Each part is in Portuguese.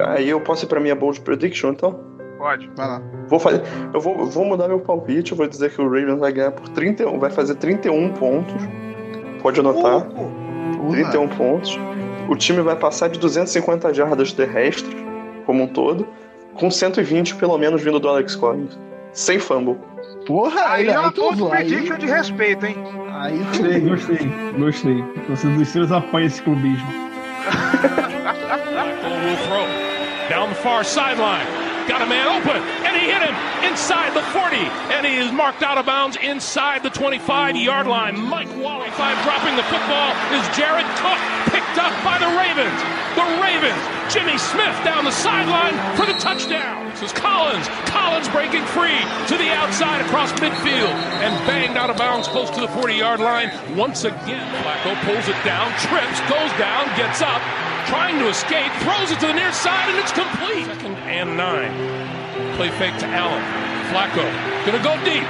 aí eu posso ir pra minha bold prediction, então? Pode. Vai lá. Vou fazer, eu vou, vou mudar meu palpite, eu vou dizer que o Ravens vai ganhar por 31, vai fazer 31 pontos. Pode anotar, Pouco. Porra. 31 pontos. O time vai passar de 250 jardas terrestres, como um todo, com 120 pelo menos vindo do Alex Collins. Sem fumble. Porra, Aí aí, é uma aí bold aí, prediction de respeito, hein? aí Gostei, gostei, gostei. Vocês dos seus apoiam esse clubismo. Will throw. Down the far sideline. Got a man open, and he hit him inside the 40, and he is marked out of bounds inside the 25-yard line. Mike Wally, five dropping the football is Jared Cook, picked up by the Ravens. The Ravens, Jimmy Smith down the sideline for the touchdown. This is Collins. Collins breaking free to the outside across midfield and banged out of bounds close to the 40-yard line once again. Flacco pulls it down, trips, goes down, gets up, trying to escape, throws it to the near side, and it's complete. Second and nine. Play fake to Allen. Flacco gonna go deep,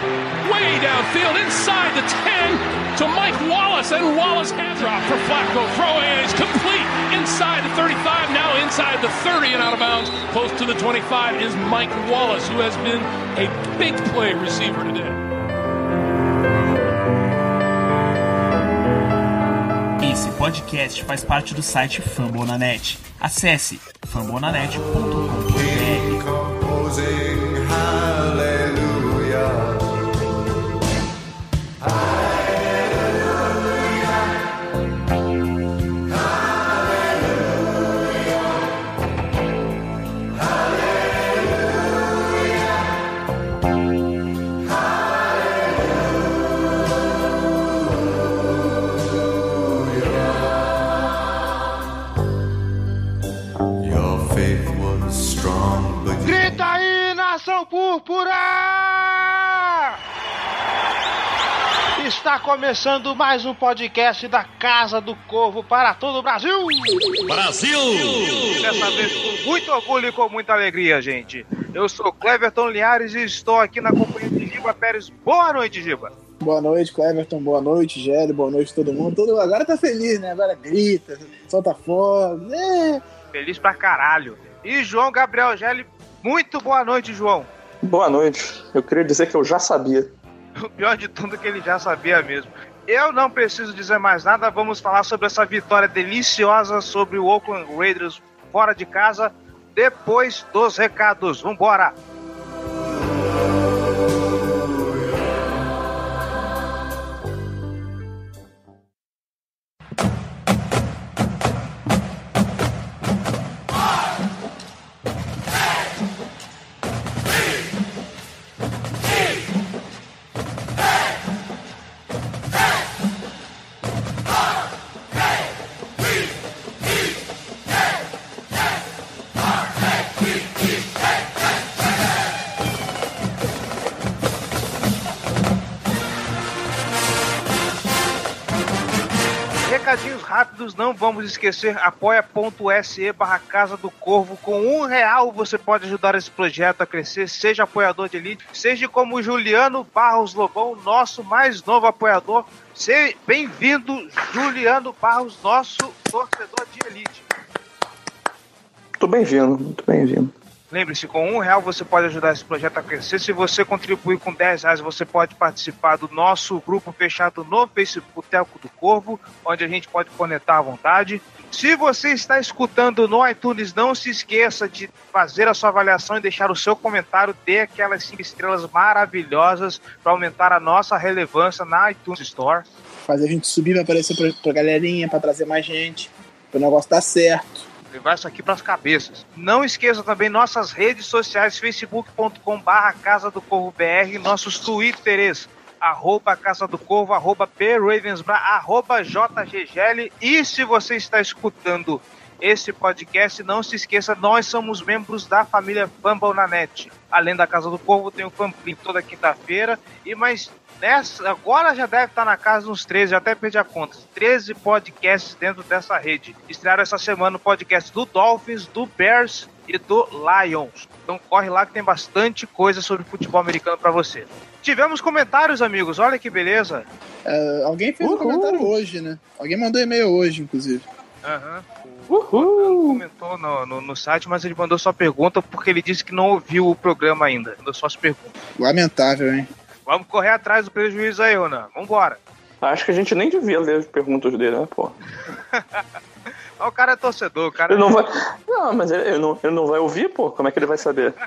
way downfield, inside the 10 to Mike Wallace, and Wallace hand drop for Flacco. Throw it's complete inside the 35, now inside the 30 and out of bounds. Close to the 25 is Mike Wallace, who has been a big play receiver today. Esse podcast faz parte do site Fambonanet. Acesse fambonanet.com.br. púrpura! Está começando mais um podcast da Casa do Corvo para todo o Brasil! Brasil! E dessa vez com muito orgulho e com muita alegria, gente. Eu sou Cleverton Linhares e estou aqui na companhia de Giba Pérez. Boa noite, Giba! Boa noite, Cleverton. Boa noite, Gélio. Boa noite, todo mundo. Todo... Agora tá feliz, né? Agora grita, solta fogo. É. Feliz pra caralho. E João Gabriel Gelli, muito boa noite, João. Boa noite. Eu queria dizer que eu já sabia. O pior de tudo é que ele já sabia mesmo. Eu não preciso dizer mais nada, vamos falar sobre essa vitória deliciosa sobre o Oakland Raiders fora de casa, depois dos recados. Vambora! Não vamos esquecer, apoia.se barra Casa do Corvo. Com um real você pode ajudar esse projeto a crescer, seja apoiador de elite, seja como Juliano Barros Lobão, nosso mais novo apoiador. Se... Bem-vindo, Juliano Barros, nosso torcedor de elite. Muito bem-vindo, muito bem-vindo. Lembre-se, com um real você pode ajudar esse projeto a crescer. Se você contribuir com 10 reais, você pode participar do nosso grupo fechado no Facebook Boteco do Corvo, onde a gente pode conectar à vontade. Se você está escutando no iTunes, não se esqueça de fazer a sua avaliação e deixar o seu comentário, dê aquelas 5 estrelas maravilhosas para aumentar a nossa relevância na iTunes Store. Fazer a gente subir aparecer pra, pra galerinha, pra trazer mais gente. Pro negócio dar certo. Levar isso aqui para as cabeças. Não esqueça também nossas redes sociais, facebook.com barra Casa do Corvo BR, nossos twitters, arroba Casa do Corvo, arroba PRavensBra, arroba JGGL, e se você está escutando esse podcast, não se esqueça, nós somos membros da família Fumble na Net. Além da Casa do Corvo, tem o Famplim toda quinta-feira, e mais nessa, agora já deve estar na casa uns 13, já até perdi a conta. 13 podcasts dentro dessa rede. Estrearam essa semana o podcast do Dolphins, do Bears e do Lions. Então corre lá que tem bastante coisa sobre futebol americano para você. Tivemos comentários, amigos. Olha que beleza. É, alguém fez um Uhul. comentário hoje, né? Alguém mandou e-mail hoje, inclusive. Aham. O Fernando comentou no, no, no site, mas ele mandou sua pergunta porque ele disse que não ouviu o programa ainda. Mandou só as perguntas. Lamentável, hein? Vamos correr atrás do prejuízo aí, Ronan. Vambora. Acho que a gente nem devia ler as perguntas dele, né, pô? O cara é torcedor, o cara Ele não vai. Não, mas ele, ele não, ele não vai ouvir, pô? Como é que ele vai saber?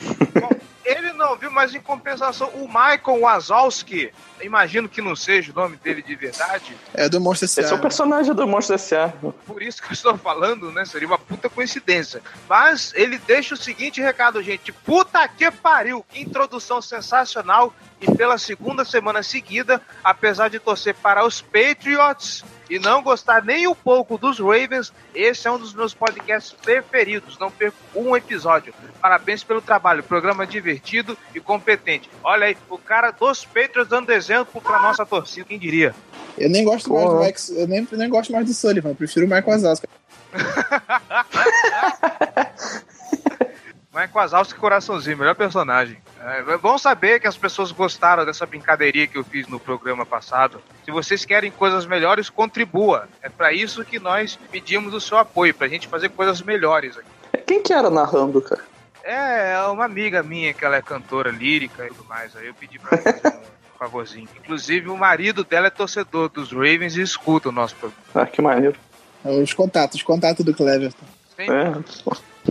Bom, ele não viu, mas em compensação, o Michael Wazowski, imagino que não seja o nome dele de verdade, É do Monster Esse é o S.A. personagem do Monstro S.A. por isso que eu estou falando, né? Seria uma puta coincidência. Mas ele deixa o seguinte recado, gente. Puta que pariu! Que introdução sensacional! E pela segunda semana seguida, apesar de torcer para os Patriots e não gostar nem um pouco dos Ravens, esse é um dos meus podcasts preferidos. Não perco um episódio. Parabéns pelo trabalho. Programa divertido e competente. Olha aí, o cara dos Patriots dando exemplo para nossa torcida, quem diria? Eu nem gosto mais do Max, eu nem, nem gosto mais do Sullivan, eu prefiro o Michael Wazowski. Mike Wazowski coraçãozinho, melhor personagem. É, bom saber que as pessoas gostaram dessa brincadeirinha que eu fiz no programa passado. Se vocês querem coisas melhores, contribua. É para isso que nós pedimos o seu apoio, pra gente fazer coisas melhores aqui. Quem que era narrando, cara? É, uma amiga minha que ela é cantora lírica e tudo mais. Aí eu pedi pra ela fazer um favorzinho. Inclusive, o marido dela é torcedor dos Ravens e escuta o nosso programa. Ah, que maneiro. Os contatos, os contatos do Cleverton. Tem- É.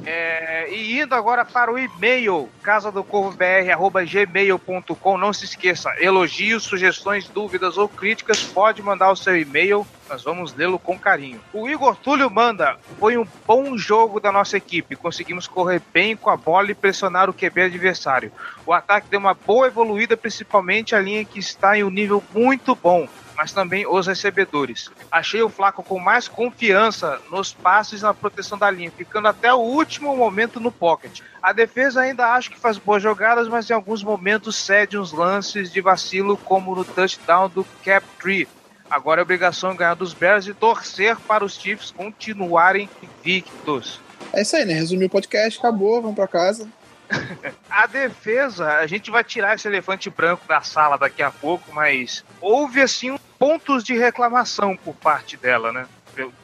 É, e indo agora para o e-mail, casadocorvobr.gmail.com. Não se esqueça, elogios, sugestões, dúvidas ou críticas, pode mandar o seu e-mail, nós vamos lê-lo com carinho. O Igor Túlio manda, foi um bom jogo da nossa equipe, conseguimos correr bem com a bola e pressionar o QB adversário. O ataque deu uma boa evoluída, principalmente a linha que está em um nível muito bom mas também os recebedores. Achei o Flaco com mais confiança nos passes e na proteção da linha, ficando até o último momento no pocket. A defesa ainda acho que faz boas jogadas, mas em alguns momentos cede uns lances de vacilo, como no touchdown do Captree. Agora é obrigação ganhar dos Bears e torcer para os Chiefs continuarem invictos. É isso aí, né? Resumir o podcast, acabou, vamos pra casa. A defesa, a gente vai tirar esse elefante branco da sala daqui a pouco, mas houve assim pontos de reclamação por parte dela, né?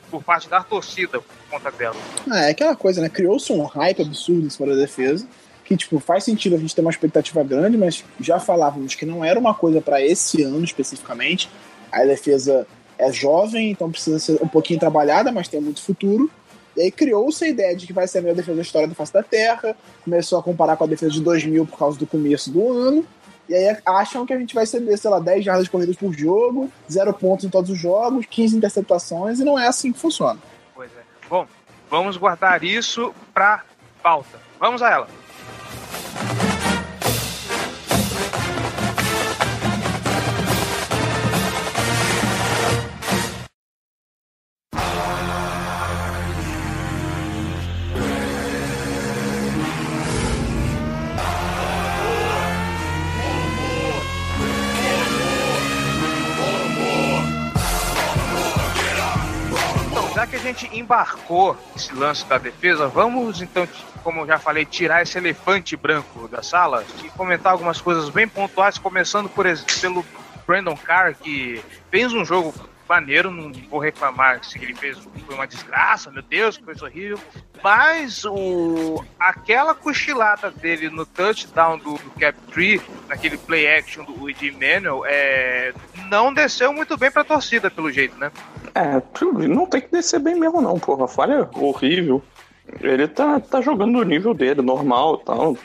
Por parte da torcida por conta dela. Ah, é aquela coisa, né? Criou-se um hype absurdo em cima da defesa. Que, tipo, faz sentido a gente ter uma expectativa grande, mas já falávamos que não era uma coisa pra esse ano especificamente. A defesa é jovem, então precisa ser um pouquinho trabalhada, mas tem muito futuro. E aí criou-se a ideia de que vai ser a melhor defesa da história da face da Terra. Começou a comparar com a defesa de 2000 por causa do começo do ano. E aí acham que a gente vai ceder, sei lá, 10 jardas corridas por jogo, zero pontos em todos os jogos, 15 interceptações, e não é assim que funciona. Pois é. Bom, vamos guardar isso pra pauta. Vamos a ela. Embarcou esse lance da defesa, vamos então, como já falei, tirar esse elefante branco da sala e comentar algumas coisas bem pontuais, começando por pelo Brandon Carr, que fez um jogo maneiro, não vou reclamar se ele fez foi uma desgraça, meu Deus, que coisa horrível. Mas o aquela cochilada dele no touchdown do, do Cap Tree, naquele play action do Ed Manuel, é, não desceu muito bem pra torcida, pelo jeito, né? É, não tem que descer bem mesmo, não, porra. A falha é horrível. Ele tá, tá jogando no nível dele, normal tal.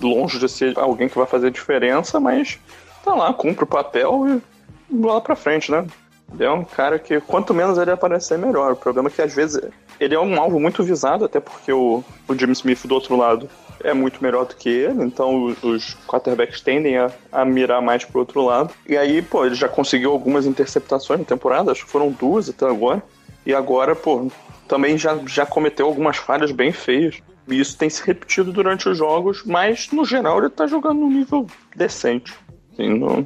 Longe de ser alguém que vai fazer diferença, mas tá lá, cumpre o papel e bola pra frente, né? Ele é um cara que quanto menos ele aparecer, melhor. O problema é que às vezes ele é um alvo muito visado, até porque o, o Jimmy Smith do outro lado é muito melhor do que ele, então os, quarterbacks tendem a, a mirar mais pro outro lado. E aí, pô, ele já conseguiu algumas interceptações na temporada, acho que foram duas até agora. E agora, pô, também já, já cometeu algumas falhas bem feias. E isso tem se repetido durante os jogos, mas no geral ele tá jogando num nível decente. Assim, não,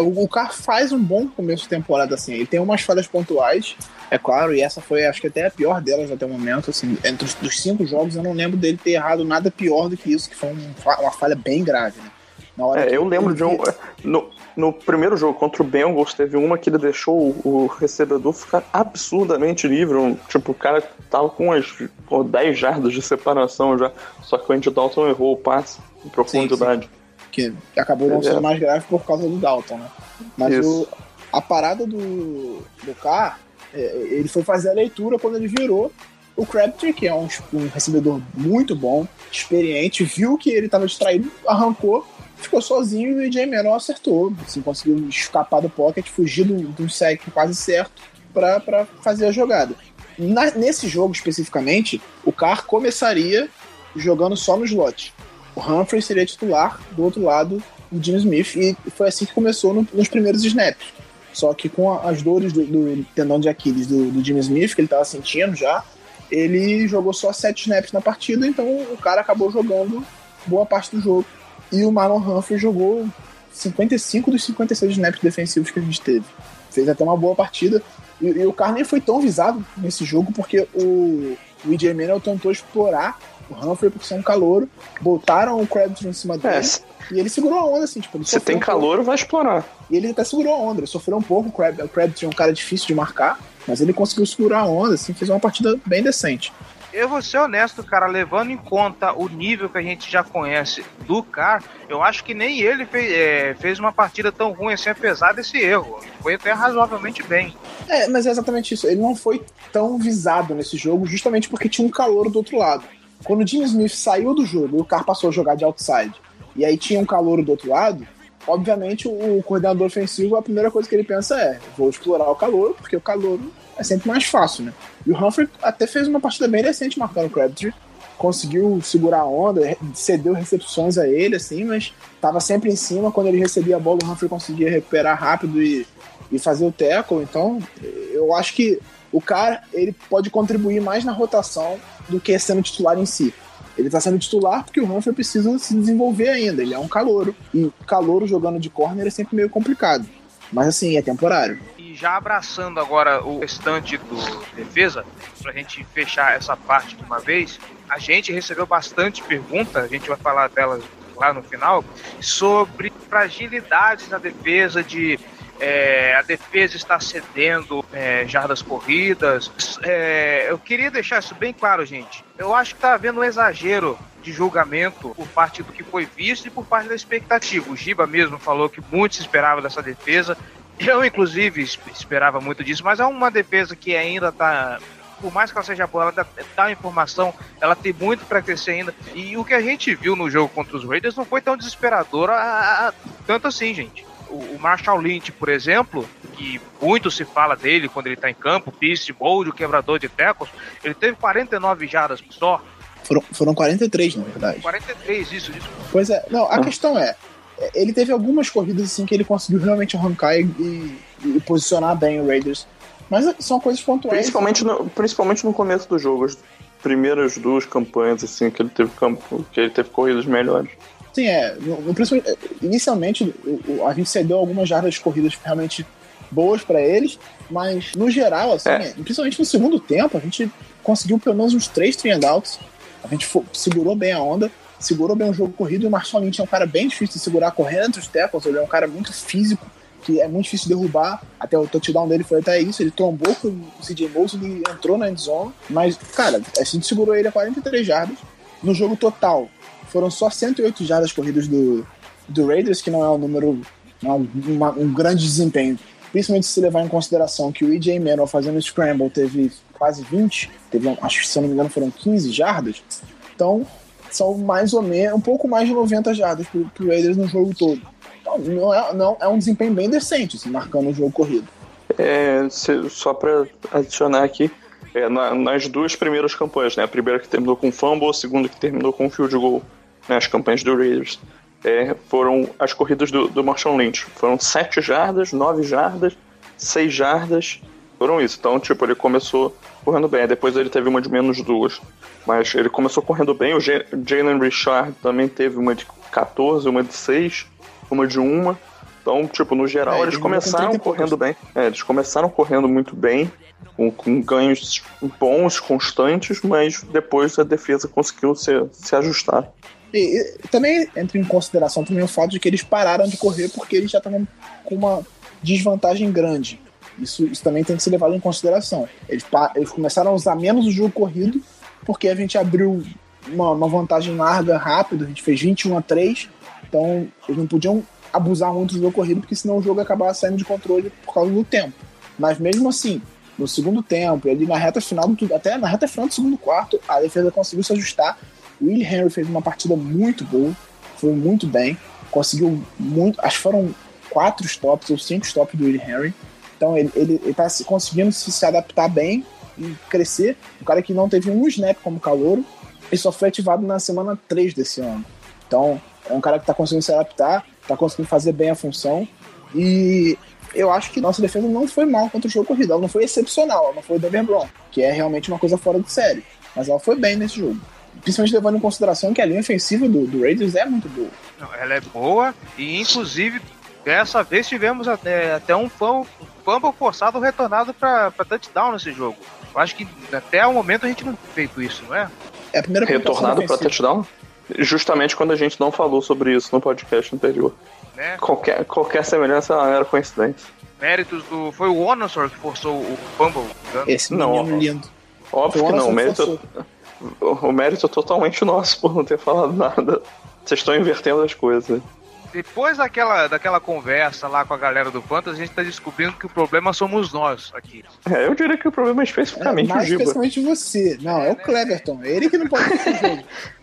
o o Carr faz um bom começo de temporada, assim. Ele tem umas falhas pontuais, é claro, e essa foi, acho que até a pior delas até o momento, assim. Entre os dos cinco jogos, eu não lembro dele ter errado nada pior do que isso, que foi um uma falha bem grave, né? Na hora É, eu lembro de um. No, no primeiro jogo contra o Bengals, teve uma que ele deixou o, o recebedor ficar absurdamente livre. um- tipo, o cara tava com umas pô, 10 jardas de separação já. Só que o Andy Dalton errou o passe em profundidade. Que acabou não É. sendo mais grave por causa do Dalton, né? Mas o, a parada do, do Carr, é, ele foi fazer a leitura quando ele virou o Crabtree, que é um, um recebedor muito bom, experiente, viu que ele estava distraído, arrancou, ficou sozinho e o AJ Menor acertou. Assim, conseguiu escapar do pocket, fugir do, de um sec quase certo para fazer a jogada. Na- nesse jogo especificamente, o Carr começaria jogando só no slot. O Humphrey seria titular do outro lado do Jim Smith e foi assim que começou no- nos primeiros snaps. Só que com a- as dores do, do tendão de Aquiles do, do Jim Smith, que ele estava sentindo já, ele jogou só sete snaps na partida, então o cara acabou jogando boa parte do jogo. E o Marlon Humphrey jogou 55 dos 56 snaps defensivos que a gente teve. Fez até uma boa partida. E, e o Carr nem foi tão visado nesse jogo porque o, o EJ Manuel tentou explorar o Humphrey por ser um calouro, botaram o Crabtree em cima dele É, e ele segurou a onda, assim, tipo, sofreu tem um pouco. calor, vai explorar. E ele até segurou a onda, ele sofreu um pouco, o Crab, o Crabtree é um cara difícil de marcar, mas ele conseguiu segurar a onda, assim, fez uma partida bem decente. Eu vou ser honesto, cara, levando em conta o nível que a gente já conhece do Car, eu acho que nem ele fez, é, fez uma partida tão ruim assim, apesar desse erro. Foi até razoavelmente bem. É, mas é exatamente isso. Ele não foi tão visado nesse jogo, justamente porque tinha um calor do outro lado. Quando o Jimmy Smith saiu do jogo e o Carr passou a jogar de outside, e aí tinha um calor do outro lado, obviamente o, coordenador ofensivo, a primeira coisa que ele pensa é: vou explorar o calor, porque o calor é sempre mais fácil, né? E o Humphrey até fez uma partida bem decente marcando o Crabtree. Conseguiu segurar a onda, cedeu recepções a ele, assim, mas tava sempre em cima. Quando ele recebia a bola, o Humphrey conseguia recuperar rápido e, e fazer o tackle. Então, eu acho que o cara ele pode contribuir mais na rotação do que sendo titular em si. Ele tá sendo titular porque o Humphrey precisa se desenvolver ainda. Ele é um calouro. E calouro jogando de corner é sempre meio complicado. Mas assim, é temporário. E já abraçando agora o restante do defesa, pra gente fechar essa parte de uma vez, a gente recebeu bastante perguntas, a gente vai falar delas lá no final, sobre fragilidades na defesa, de é, a defesa está cedendo é, jardas corridas. É, eu queria deixar isso bem claro, gente. Eu acho que está havendo um exagero de julgamento por parte do que foi visto e por parte da expectativa. O Giba mesmo falou que muito se esperava dessa defesa. Eu, inclusive, es- esperava muito disso, mas é uma defesa que ainda está. Por mais que ela seja boa, ela dá, informação, ela tem muito para crescer ainda. E o que a gente viu no jogo contra os Raiders não foi tão desesperador a- a- tanto assim, gente. O, o Marshall Lynch, por exemplo, que muito se fala dele quando ele tá em campo, Mode, o quebrador de tackles, ele teve 49 jardas só. Foram, foram 43, na verdade. 43, isso, isso. Pois é, não, a questão é, é, ele teve algumas corridas assim que ele conseguiu realmente arrancar e, e- e posicionar bem o Raiders. Mas são coisas pontuais. Principalmente no, principalmente no começo do jogo. As primeiras duas campanhas, assim, que ele teve campo, que ele teve corridas melhores. Sim, é. No, principalmente, é, inicialmente, a gente cedeu algumas jardas de corridas realmente boas pra eles, mas no geral, assim, É. é, principalmente no segundo tempo, a gente conseguiu pelo menos uns três three outs. A gente fo- segurou bem a onda, segurou bem o jogo corrido e o Marshall Lynch é um cara bem difícil de segurar correndo entre os tackles, ele é um cara muito físico, que é muito difícil de derrubar. Até o touchdown dele foi até isso, ele trombou com o CJ Mosley e entrou na endzone, mas, cara, a gente segurou ele a 43 jardas. No jogo total, foram só 108 jardas corridas do, do Raiders, que não é um número, não é um, uma- um grande desempenho. Principalmente se levar em consideração que o EJ Manuel fazendo scramble teve quase 20, teve, acho que se eu não me engano foram 15 jardas. Então, são mais ou menos, um pouco mais de 90 jardas pro, pro Raiders no jogo todo. Então, não é, não, é um desempenho bem decente, assim, marcando o jogo corrido. É, só pra adicionar aqui, é, na- nas duas primeiras campanhas, né? A primeira que terminou com fumble, a segunda que terminou com field goal, né? As campanhas do Raiders. É, foram as corridas do, do Marshall Lynch. Foram 7 jardas, 9 jardas, 6 jardas. Foram isso. Então, tipo, ele começou correndo bem. Depois ele teve uma de menos duas. Mas ele começou correndo bem. O Ja- Jalen Richard também teve uma de 14, uma de 6, uma de 1. Então, tipo, no geral, É, eles ele jogou com 30 começaram correndo bem. É, eles começaram correndo muito bem, com, com ganhos bons, constantes, mas depois a defesa conseguiu se, se ajustar. E, e também entra em consideração também o fato de que eles pararam de correr porque eles já estavam com uma desvantagem grande. Isso, isso também tem que ser levado em consideração. Eles, eles começaram a usar menos o jogo corrido porque a gente abriu uma, uma vantagem larga rápido, a gente fez 21 a 3, então eles não podiam abusar muito do jogo corrido porque senão o jogo ia acabar saindo de controle por causa do tempo. Mas mesmo assim, no segundo tempo, e ali na reta final, do- até na reta final do segundo quarto, a defesa conseguiu se ajustar. O Will Henry fez uma partida muito boa, foi muito bem, conseguiu muito, acho que foram quatro stops ou cinco stops do Will Henry. Então ele, ele, ele tá se- conseguindo se, se adaptar bem e crescer. Um cara que não teve um snap como calouro, ele só foi ativado na semana 3 desse ano. Então é um cara que tá conseguindo se adaptar, tá conseguindo fazer bem a função. E eu acho que nossa defesa não foi mal contra o jogo corrido. Ela não foi excepcional, ela não foi o Denver Brown, que é realmente uma coisa fora de série. Mas ela foi bem nesse jogo. Principalmente levando em consideração que a linha ofensiva do, do Raiders é muito boa. Não, ela é boa e, inclusive, dessa vez tivemos até, até um fumble, um fumble forçado retornado para touchdown nesse jogo. Eu acho que até o momento a gente não tem feito isso, não é? É a primeira Retornado ofensiva. touchdown? Justamente quando a gente não falou sobre isso no podcast anterior. né? Qualquer, qualquer semelhança era coincidência. Méritos do. Foi o Onosor que forçou o me engano. Esse Não, menino ó. lindo. Óbvio que o não, o mérito, o, o mérito é totalmente nosso por não ter falado nada. Vocês estão invertendo as coisas. Depois daquela, daquela conversa lá com a galera do Fantasy, a gente tá descobrindo que o problema somos nós aqui. É, eu diria que o problema é É, especificamente o mais Giba. especificamente você. Não, é o Cleverton. É ele que não pode fazer o jogo.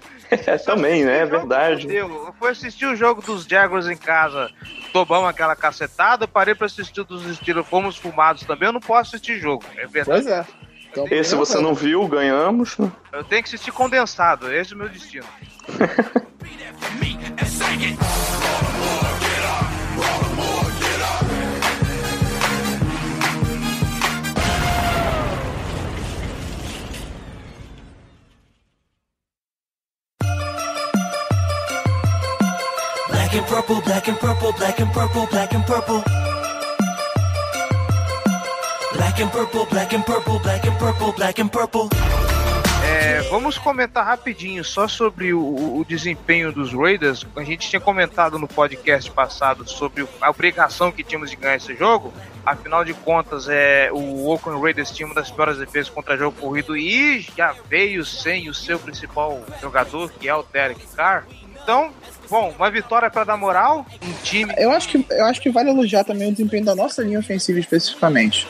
É, também, né? É verdade. Eu, eu fui assistir o jogo dos Jaguars em casa, tomamos aquela cacetada, parei pra assistir o dos Steelers, fomos fumados também, eu não posso assistir jogo. É verdade. Pois é. Então, Esse você não viu, ganhamos. né? Eu tenho que assistir condensado, esse é o meu destino. Black and purple, black and purple, black and purple, black and purple. Black and purple, black and purple, black and purple, black and purple. É, vamos comentar rapidinho só sobre o, o desempenho dos Raiders. A gente tinha comentado no podcast passado sobre a obrigação que tínhamos de ganhar esse jogo. Afinal de contas, é, o Oakland Raiders tinha uma das piores defesas contra jogo corrido e já veio sem o seu principal jogador, que é o Derek Carr. Então, bom, uma vitória para dar moral, um time Eu acho, que, eu acho que vale elogiar também o desempenho da nossa linha ofensiva especificamente.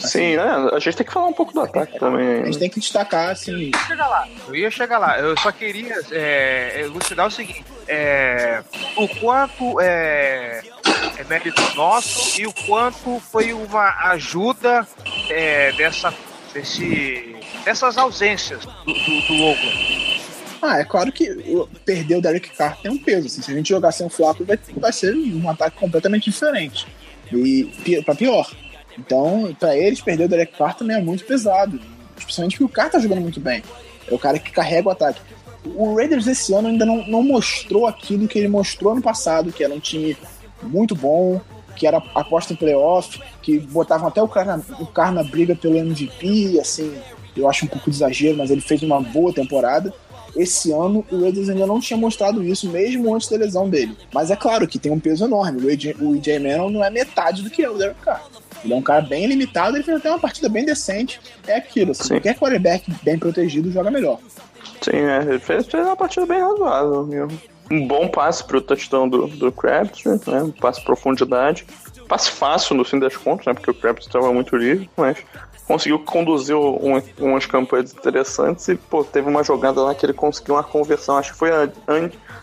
Sim, né? A gente tem que falar um pouco do ataque A também. gente tem que destacar, assim, chegar lá. Eu ia chegar lá. Eu só queria é, elucidar o seguinte: é, o quanto é, é mérito nosso e o quanto foi uma ajuda é, dessa, desse, dessas ausências do, do, do Oakland. Ah, é claro que perder o Derek Carr tem um peso. assim, se a gente jogar sem o Flaco, vai, vai ser um ataque completamente diferente. E pra pior. Então, pra eles, perder o Derek Carr também é muito pesado. Especialmente porque o Carr tá jogando muito bem. É o cara que carrega o ataque. O Raiders esse ano ainda não, não mostrou aquilo que ele mostrou ano passado, que era um time muito bom, que era aposta em playoff, que botavam até o Carr na, o Carr na briga pelo MVP, assim, eu acho um pouco de exagero, mas ele fez uma boa temporada. Esse ano o Raiders ainda não tinha mostrado isso, mesmo antes da lesão dele. Mas é claro que tem um peso enorme. O AJ, o Manuel não é metade do que é o Derek Carr. Ele é um cara bem limitado, ele fez até uma partida bem decente. É aquilo, assim, Sim. qualquer quarterback bem protegido joga melhor. Sim, é, ele fez, fez uma partida bem razoável mesmo. Um bom passe pro touchdown do, do Crabtree, né? Um passe profundidade. Passe fácil no fim das contas, né? Porque o Crabtree estava muito livre, mas conseguiu conduzir um, umas campanhas interessantes e, pô, teve uma jogada lá que ele conseguiu uma conversão. Acho que foi a-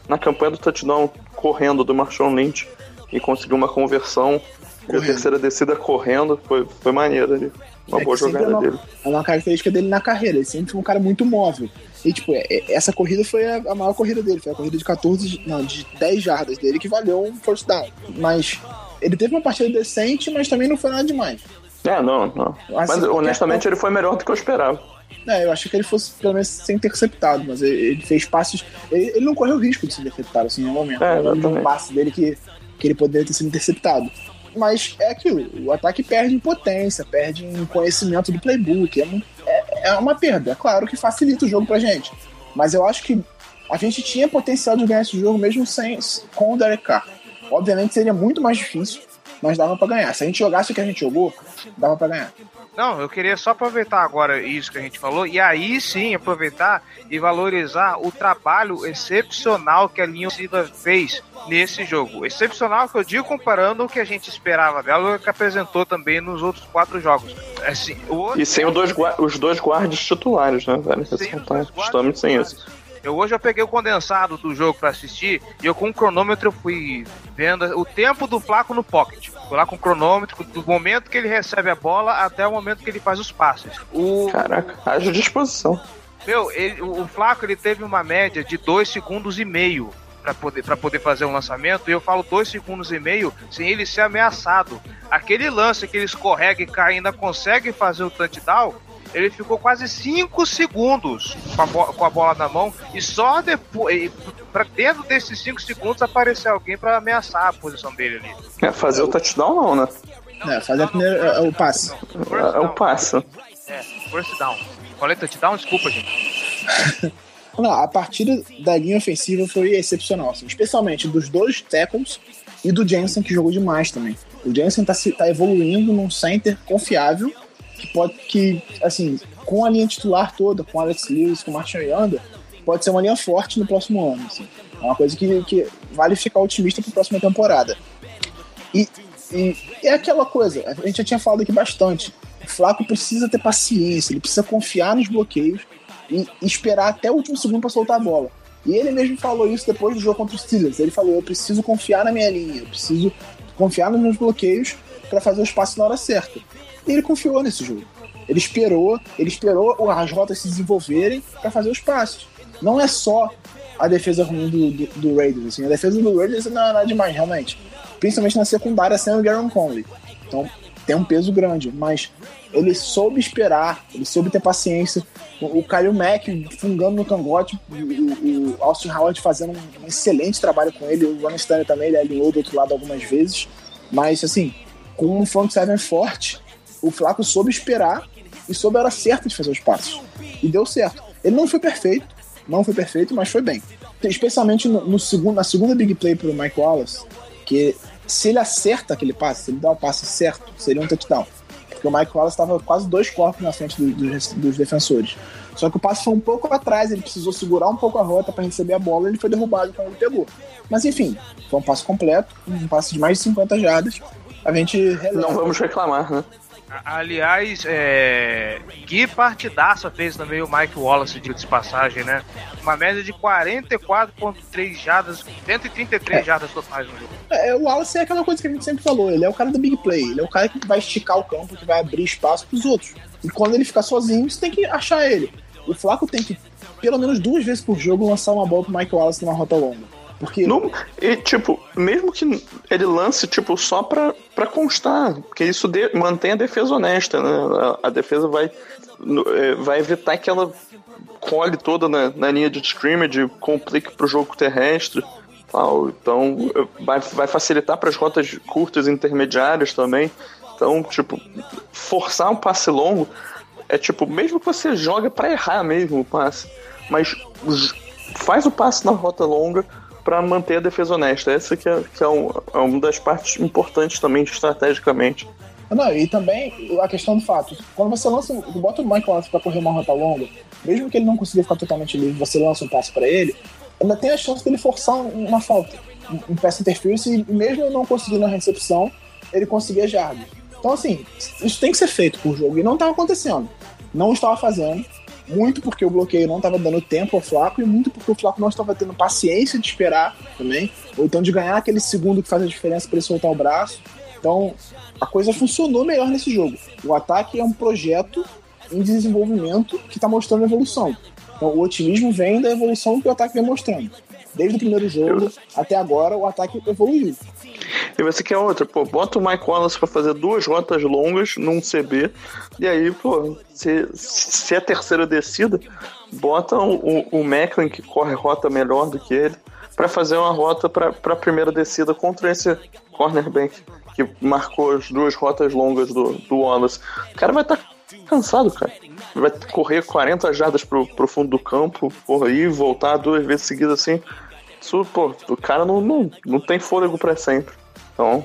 na campanha do touchdown correndo do Marshawn Lynch e conseguiu uma conversão. E a Correndo. terceira descida correndo, foi, foi maneiro ali. Uma É boa jogada é uma, dele. É uma característica dele na carreira. Ele sempre foi um cara muito móvel. E, tipo, é- é- essa corrida foi a, a maior corrida dele. Foi a corrida de 14, não, de 10 jardas dele, que valeu um first down. Mas ele teve uma partida decente, mas também não foi nada demais. É, não, não. Mas, Mas assim, honestamente ele foi melhor do que eu esperava. É, eu achei que ele fosse pelo menos ser interceptado, mas ele, ele fez passes. Ele, ele não correu risco de ser interceptado assim, nenhum momento. É, de um passe dele que, que ele poderia ter sido interceptado. Mas é aquilo, o ataque perde em potência, perde em conhecimento do playbook. É, é, é uma perda. É claro que facilita o jogo pra gente. Mas eu acho que a gente tinha potencial de ganhar esse jogo mesmo sem, com o Derek Carr. Obviamente seria muito mais difícil, mas dava pra ganhar. Se a gente jogasse o que a gente jogou, dava pra ganhar. Não, eu queria só aproveitar agora isso que a gente falou e aí sim aproveitar e valorizar o trabalho excepcional que a linha ofensiva fez nesse jogo. Excepcional que eu digo comparando o que a gente esperava dela e o que apresentou também nos outros quatro jogos. Assim, o outro- E sem os dois, os dois guardas titulares, né, velho? Sem Esse os não dois guardas justamente sem isso. Eu hoje eu peguei o condensado do jogo pra assistir e eu com o cronômetro fui vendo o tempo do Flaco no pocket. Fui lá com o cronômetro do momento que ele recebe a bola até o momento que ele faz os passes. O Caraca, haja disposição. meu, ele- o Flaco ele teve uma média de 2 segundos e meio para poder para poder fazer um lançamento e eu falo 2 segundos e meio sem ele ser ameaçado. Aquele lance que ele escorrega e cai e ainda consegue fazer o touchdown, ele ficou quase 5 segundos com a, com a bola na mão e só depois, para dentro desses 5 segundos, aparecer alguém para ameaçar a posição dele ali. É, fazer o touchdown não, né? É, fazer a primeira, é, o passe. É, é o down. passe. É, first down. Falei touchdown? Desculpa, gente. Não, a partida da linha ofensiva foi excepcional, assim, especialmente dos dois tackles e do Jensen, que jogou demais também. O Jensen tá, tá evoluindo num center confiável, que pode, que, assim, com a linha titular toda, com Alex Lewis, com Martin Yanda, pode ser uma linha forte no próximo ano, assim. É uma coisa que, que vale ficar otimista para a próxima temporada. E, e é aquela coisa, a gente já tinha falado aqui bastante. O Flaco precisa ter paciência, ele precisa confiar nos bloqueios e esperar até o último segundo para soltar a bola. E ele mesmo falou isso depois do jogo contra os Steelers. Ele falou: Eu preciso confiar na minha linha, eu preciso confiar nos meus bloqueios para fazer os passos na hora certa. E ele confiou nesse jogo. Ele esperou, ele esperou as rotas se desenvolverem para fazer os passos. Não é só a defesa ruim do, do, do Raiders. Assim. A defesa do Raiders não é nada demais, realmente. Principalmente na secundária, sendo o Garen Conley. Então tem um peso grande. Mas ele soube esperar, ele soube ter paciência. O, o Kyle Mack fungando no cangote, o, o, o Austin Howard fazendo um, um excelente trabalho com ele. O Ron Stanley também, ele alinhou do outro lado algumas vezes. Mas, assim, com um front seven forte, o Flaco soube esperar e soube a hora certa de fazer os passos. E deu certo. Ele não foi perfeito, não foi perfeito, mas foi bem. Especialmente no, no segundo, na segunda big play pro Mike Wallace, que se ele acerta aquele passe, se ele dá o passe certo, seria um touchdown. Porque o Mike Wallace estava quase dois corpos na frente do- dos, dos defensores. Só que o passe foi um pouco atrás, ele precisou segurar um pouco a rota para receber a bola e ele foi derrubado quando ele pegou. Mas enfim, foi um passe completo, um passe de mais de 50 jardas. A gente releva. Não vamos reclamar, né? Aliás, é... que partidaça fez também o Mike Wallace de passagem, né? Uma média de 44,3 jardas, 133 jardas totais no jogo. É, o Wallace é aquela coisa que a gente sempre falou, ele é o cara do big play, ele é o cara que vai esticar o campo, que vai abrir espaço pros outros. E quando ele ficar sozinho, você tem que achar ele. O Flaco tem que, pelo menos duas vezes por jogo, lançar uma bola pro Mike Wallace numa rota longa. Porque e, tipo, mesmo que ele lance, tipo, só pra, pra constar, porque isso de- mantém a defesa honesta, né? A, a defesa vai, é, vai evitar que ela colhe toda na, na linha de scrimmage, complique pro jogo terrestre. Tal. Então, vai, vai facilitar para as rotas curtas e intermediárias também. Então, tipo, forçar um passe longo é tipo, mesmo que você joga pra errar mesmo o passe, mas faz o passe na rota longa pra manter a defesa honesta. Essa que é, que é, um- é uma das partes importantes também estrategicamente. Não, e também a questão do fato, quando você lança, bota o Mike Wallace pra correr uma rota longa, mesmo que ele não consiga ficar totalmente livre, você lança um passe pra ele, ainda tem a chance dele forçar um- uma falta, um, pass interference, e mesmo não conseguindo a recepção, ele conseguir a. Então, assim, isso tem que ser feito por jogo, e não estava acontecendo. Não estava fazendo, muito porque o bloqueio não estava dando tempo ao Flaco, e muito porque o Flaco não estava tendo paciência de esperar também, ou então de ganhar aquele segundo que faz a diferença para ele soltar o braço. Então, a coisa funcionou melhor nesse jogo. O ataque é um projeto em desenvolvimento que está mostrando evolução. Então, o otimismo vem da evolução que o ataque vem mostrando. Desde o primeiro jogo até agora, o ataque evoluiu. E você quer outra, pô, bota o Mike Wallace pra fazer duas rotas longas num CB, e aí, pô, se, se é a terceira descida, bota o, o, o Macklin, que corre rota melhor do que ele, pra fazer uma rota pra, pra primeira descida contra esse cornerback que marcou as duas rotas longas do, do Wallace. O cara vai estar Cansado, cara. Vai correr 40 jardas pro, pro fundo do campo, porra, aí voltar duas vezes seguidas assim. Isso, pô, o cara não, não, não tem fôlego pra sempre. Então,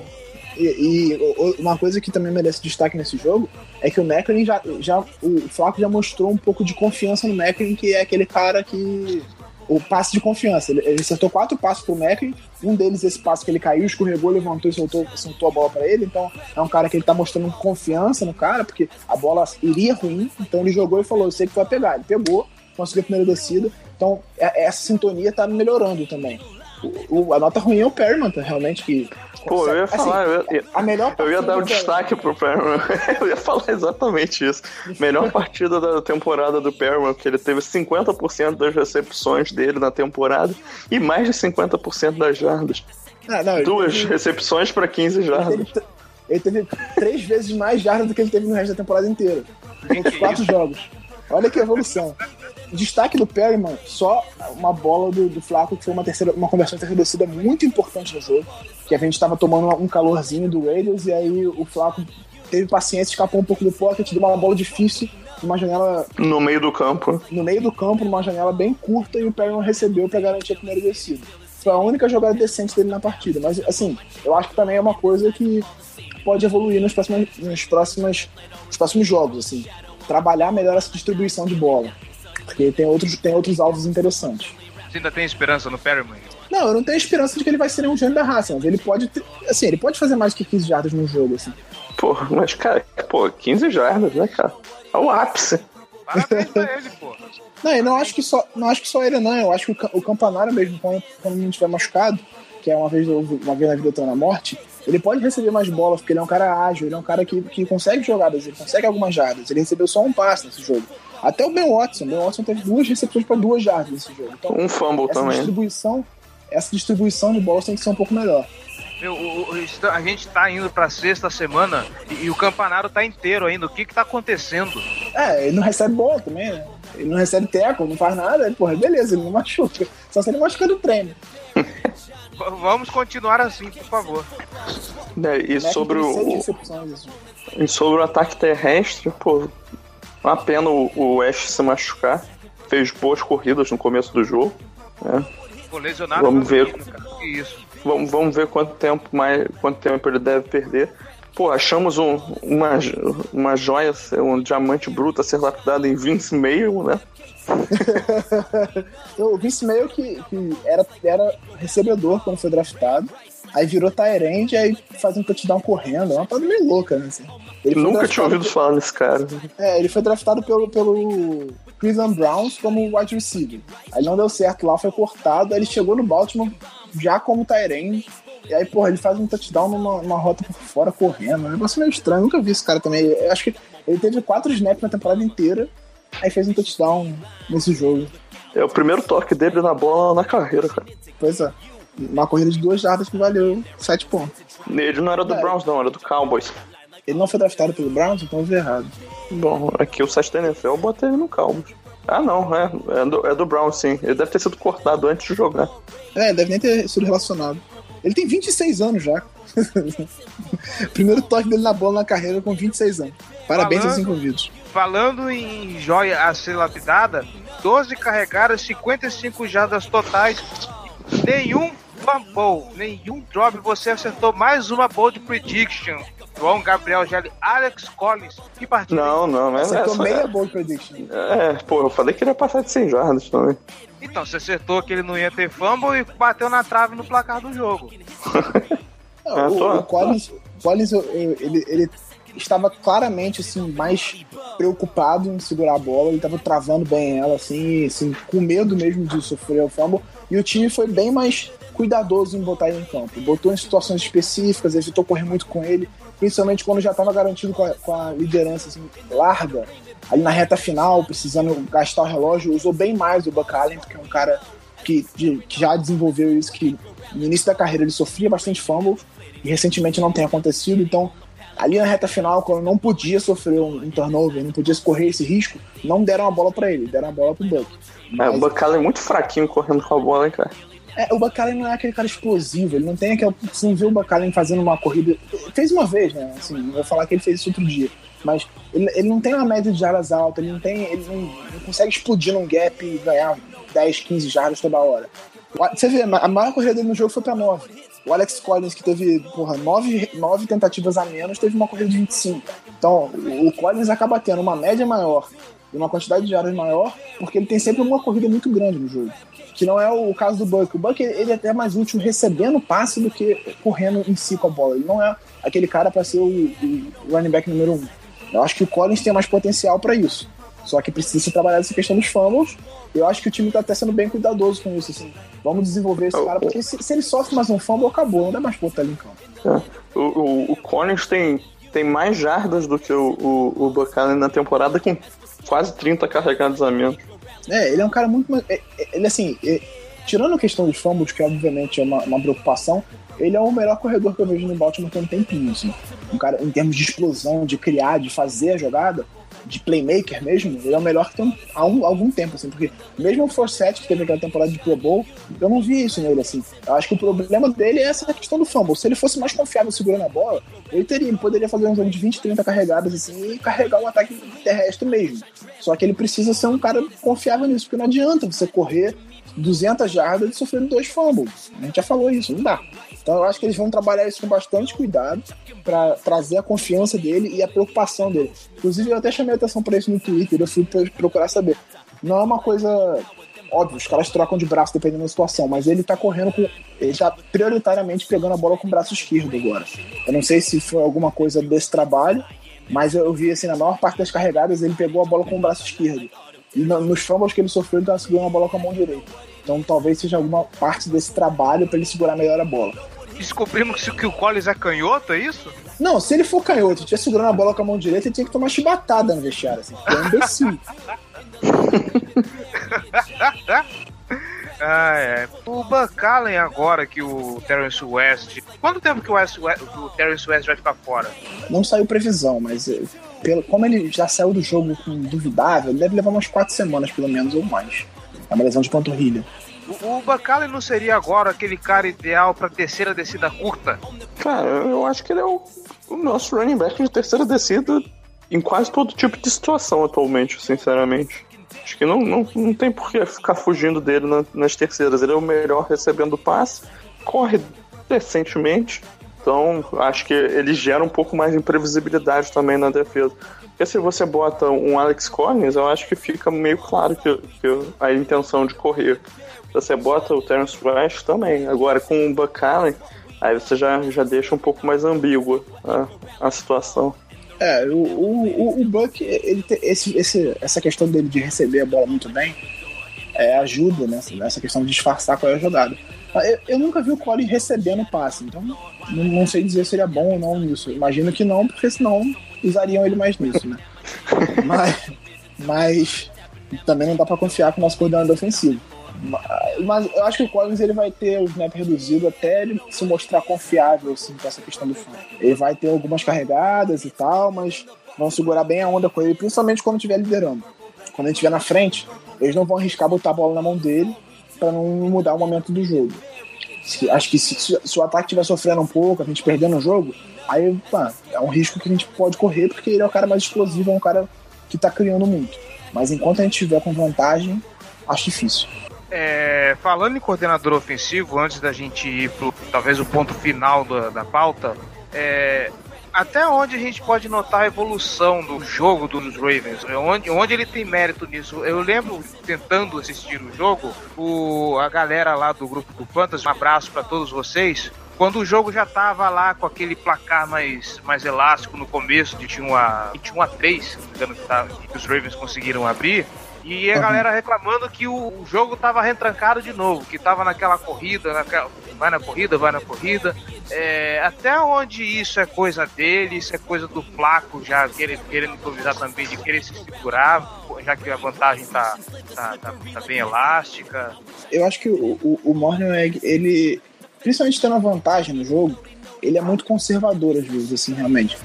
E, e uma coisa que também merece destaque nesse jogo é que o Macklin já, já. O Flaco já mostrou um pouco de confiança no Macklin, que é aquele cara que. O passe de confiança. Ele, ele acertou quatro passos pro Macklin. Um deles, esse passo que ele caiu, escorregou, levantou e soltou, soltou a bola pra ele. Então, é um cara que ele tá mostrando confiança no cara, porque a bola iria ruim. Então, ele jogou e falou: Eu sei que vai pegar. Ele pegou, conseguiu a primeira descida. Então, é- essa sintonia tá melhorando também. O, o- a nota ruim é o Perryman, realmente, que. pô, eu ia Assim, falar, eu ia, a melhor eu ia dar um do destaque pro Perman. eu ia falar exatamente isso. Melhor partida da temporada do Perman, porque ele teve 50% das recepções dele na temporada e mais de 50% das jardas. Ah, não, ele Duas teve- recepções pra 15 ele jardas. teve, tr- ele teve três vezes mais jardas do que ele teve no resto da temporada inteira. Quatro jogos. Olha que evolução. Destaque do Perryman, só uma bola do, do Flaco, que foi uma, terceira, uma conversão terceira descida muito importante no jogo. Que a gente tava tomando um calorzinho do Raiders e aí o Flaco teve paciência, escapou um pouco do pocket, deu uma bola difícil, numa janela No meio do campo. no meio do campo, numa janela bem curta, e o Perryman recebeu para garantir a primeira descida. Foi a única jogada decente dele na partida. Mas, assim, eu acho que também é uma coisa que pode evoluir nos próximos, nos próximos, nos próximos jogos, assim. Trabalhar melhor essa distribuição de bola. Porque tem outros, tem outros alvos interessantes. Você ainda tem esperança no Perryman? Não, eu não tenho esperança de que ele vai ser um gênio da raça, mas ele pode, ter- assim, ele pode fazer mais que 15 jardas no jogo, assim. Pô, mas, cara, pô, 15 jardas, né, cara? É o ápice. Parabéns pra ele, pô. Não, eu não acho que só, não acho que só ele não. Eu acho que o, o Campanário mesmo, quando, quando não estiver machucado, que é uma vez uma vez na vida outra na morte, ele pode receber mais bolas porque ele é um cara ágil, ele é um cara que, que consegue jogadas, ele consegue algumas jardas. Ele recebeu só um passe nesse jogo. Até o Ben Watson, o Ben Watson teve duas recepções para duas jardas nesse jogo. Então, Um fumble essa também. distribuição, essa distribuição de bolas tem que ser um pouco melhor. Meu, o- o- está- a gente tá indo pra sexta semana e, e o campanaro tá inteiro ainda. O que que tá acontecendo? É, ele não recebe bola também, né? Ele não recebe teco, não faz nada, ele, porra, beleza, ele não machuca. Só se ele machuca no treino. Vamos continuar assim, por favor. né, e, sobre o, assim. e sobre o ataque terrestre, pô, uma pena o, o Ash se machucar. Fez boas corridas no começo do jogo. né? Lesionado Vamos ver. isso? Vamos, vamos ver quanto tempo mais quanto tempo ele deve perder. Pô, achamos um, uma, uma joia, um diamante bruto a ser lapidado em Vince meio, né? O Vince Mayo que, que era, era recebedor quando foi draftado. Aí virou Tyrande, aí faz um touchdown correndo. É uma parada meio louca, né? Assim. Nunca tinha ouvido falar nesse cara. É, ele foi draftado pelo, pelo Cleveland Browns como wide receiver. Aí não deu certo lá, foi cortado. Aí ele chegou no Baltimore já como Tyrande. E aí, porra, ele faz um touchdown numa, numa rota por fora correndo. É um negócio meio estranho. Nunca vi esse cara também. Eu acho que ele teve quatro snaps na temporada inteira. Aí fez um touchdown nesse jogo. É o primeiro toque dele na bola na carreira, cara. Pois é. Uma corrida de duas jardas que valeu sete pontos. Ele não era do É. Browns, não, era do Cowboys. Ele não foi draftado pelo Browns, então eu vi errado. Bom, aqui o site da NFL eu botei ele no Cowboys. Ah, não, é, é, do, é do Browns, sim. Ele deve ter sido cortado antes de jogar. É, deve nem ter sido relacionado. Ele tem 26 anos já. Primeiro toque dele na bola na carreira com 26 anos. Parabéns Falando- aos envolvidos. Falando em joia a ser lapidada, 12 carregadas, 55 jardas totais, nenhum fumble, nenhum drop. Você acertou mais uma bold prediction. João Gabriel Gelli, Alex Collins. Que partida. Não, não, não é Acertou essa. meia bold prediction. É, pô, eu falei que ele ia passar de 100 jardas também. Então, você acertou que ele não ia ter fumble e bateu na trave no placar do jogo. Não, Ah, o, tô- o Collins, Collins ele, ele estava claramente assim, mais preocupado em segurar a bola, ele estava travando bem ela, assim, assim, com medo mesmo de sofrer o fumble, e o time foi bem mais cuidadoso em botar ele em campo. Botou em situações específicas, evitou correr muito com ele, principalmente quando já estava garantido com a, com a liderança assim, larga, ali na reta final, precisando gastar o relógio, usou bem mais o Buck Allen, porque é um cara que, de- que já desenvolveu isso, que no início da carreira ele sofria bastante fumble, e recentemente não tem acontecido, então ali na reta final, quando não podia sofrer um, um turnover, não podia correr esse risco, não deram a bola pra ele, deram a bola pro Buck. É, o Bucala é muito fraquinho correndo com a bola, hein, cara. É, o Bacalhau não é aquele cara explosivo, ele não tem aquela. Você não vê o Bacalhau fazendo uma corrida. Fez uma vez, né? Assim, vou falar que ele fez isso outro dia. Mas ele, ele não tem uma média de jardas alta, ele não tem. Ele não, não consegue explodir num gap e ganhar 10, 15 jardas toda hora. Você vê, a maior corrida dele no jogo foi pra 9. O Alex Collins, que teve, porra, 9, 9 tentativas a menos, teve uma corrida de 25. Então, o Collins acaba tendo uma média maior e uma quantidade de jardas maior, porque ele tem sempre uma corrida muito grande no jogo. Que não é o caso do Buck. O Buck ele é até mais útil recebendo passe do que correndo em si com a bola. Ele não é aquele cara para ser o, o running back número um. Eu acho que o Collins tem mais potencial para isso. Só que precisa trabalhar essa questão dos fumbles. Eu acho que o time tá até sendo bem cuidadoso com isso. Assim. Vamos desenvolver esse cara, porque se, se ele sofre mais um fumble, acabou. Não dá mais botar ali em campo. É. O, o, o Collins tem, tem mais jardas do que o, o, o Buchanan na temporada, com quase 30 carregados a menos. É, ele é um cara muito é- é- Ele, assim, é- tirando a questão dos fumbles, que obviamente é uma, uma preocupação, ele é o melhor corredor que eu vejo no Baltimore tem um tempinho, assim. Um cara, em termos de explosão, de criar, de fazer a jogada, de playmaker mesmo, ele é o melhor que tem há um- algum tempo, assim, porque mesmo o Forsett, que teve aquela temporada de Pro Bowl, eu não vi isso nele, assim. Eu acho que o problema dele é essa questão do fumble. Se ele fosse mais confiável segurando a bola, ele teria, poderia fazer um jogo de 20, 30 carregadas, assim, e carregar um ataque terrestre mesmo. Só que ele precisa ser um cara confiável nisso, porque não adianta você correr 200 jardas e sofrendo dois fumbles. A gente já falou isso, não dá. Então eu acho que eles vão trabalhar isso com bastante cuidado para trazer a confiança dele e a preocupação dele. Inclusive eu até chamei atenção para isso no Twitter, eu fui pro- procurar saber. Não é uma coisa óbvio, os caras trocam de braço dependendo da situação, mas ele tá correndo com ele tá prioritariamente pegando a bola com o braço esquerdo agora. Eu não sei se foi alguma coisa desse trabalho, mas eu vi assim, na maior parte das carregadas ele pegou a bola com o braço esquerdo. E no- nos fumbles que ele sofreu, ele tava segurando a bola com a mão direita. Então talvez seja alguma parte desse trabalho para ele segurar melhor a bola. Descobrimos que, o Collins é canhoto, é isso? Não, se ele for canhoto e estiver segurando a bola com a mão direita, ele tinha que tomar chibatada no vestiário, assim. É um imbecil. Ah, é. O Buchanan agora que o Terrence West. Quanto tempo que o, West, o Terrence West vai ficar fora? Não saiu previsão, mas eh, pelo, como ele já saiu do jogo com duvidável, ele deve levar umas quatro semanas, pelo menos, ou mais. É uma lesão de panturrilha. O, o Buchanan não seria agora aquele cara ideal pra terceira descida curta? Cara, eu acho que ele é o, o nosso running back de terceira descida em quase todo tipo de situação atualmente, sinceramente. Acho que não, não, não tem por que ficar fugindo dele na- nas terceiras. Ele é o melhor recebendo passe, corre decentemente. Então, acho que ele gera um pouco mais de imprevisibilidade também na defesa. Porque se você bota um Alex Collins, eu acho que fica meio claro que, que a intenção de correr. Se você bota o Terence West também. Agora, com o Buchanan, aí você já, já deixa um pouco mais ambígua a, a situação. É, o, o, o- o Buck, ele tem esse, esse, essa questão dele de receber a bola muito bem, é, ajuda nessa, nessa questão de disfarçar qual é a jogada. Mas Eu, eu nunca vi o Collins recebendo passe, então não, não sei dizer se ele é bom ou não nisso. Imagino que não, porque senão usariam ele mais nisso, né? mas, mas também não dá pra confiar com o nosso coordenador ofensivo. Ma- Mas eu acho que o Collins ele vai ter o snap reduzido até ele se mostrar confiável assim, com essa questão do fundo. Ele vai ter algumas carregadas e tal, mas vão segurar bem a onda com ele, principalmente quando estiver liderando. Quando ele estiver na frente, eles não vão arriscar botar a bola na mão dele para não mudar o momento do jogo. Se- Acho que se, se- se o ataque estiver sofrendo um pouco, a gente perdendo o jogo, aí pá, é um risco que a gente pode correr, porque ele é o cara mais explosivo, é um cara que tá criando muito. Mas enquanto a gente estiver com vantagem, acho difícil. É, falando em coordenador ofensivo, antes da gente ir pro talvez o ponto final da, da pauta, é, até onde a gente pode notar a evolução do jogo dos Ravens? É Onde, onde ele tem mérito nisso? Eu lembro, tentando assistir o jogo, o, a galera lá do grupo do Fantasy, um abraço para todos vocês. Quando o jogo já tava lá com aquele placar mais, mais elástico no começo, de 21 a, 21 a 3, se não me engano, que, tá, que os Ravens conseguiram abrir, e a galera reclamando que o, o jogo tava retrancado de novo, que tava naquela corrida, naquela, vai na corrida, vai na corrida. É, até onde isso é coisa dele, isso é coisa do Flaco já querendo, querendo improvisar também, de querer se segurar, já que a vantagem tá, tá, tá, tá bem elástica. eu acho que o, o, o Morning Egg, ele, principalmente tendo a vantagem no jogo, ele é muito conservador às vezes, assim, realmente.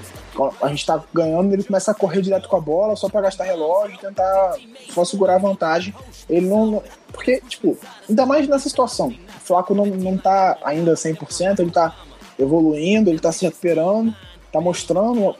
A gente tá ganhando, ele começa a correr direto com a bola só pra gastar relógio, tentar só segurar a vantagem. Ele não. Porque, tipo, ainda mais nessa situação. O Flaco não, não tá ainda 100%, ele tá evoluindo, ele tá se recuperando, tá mostrando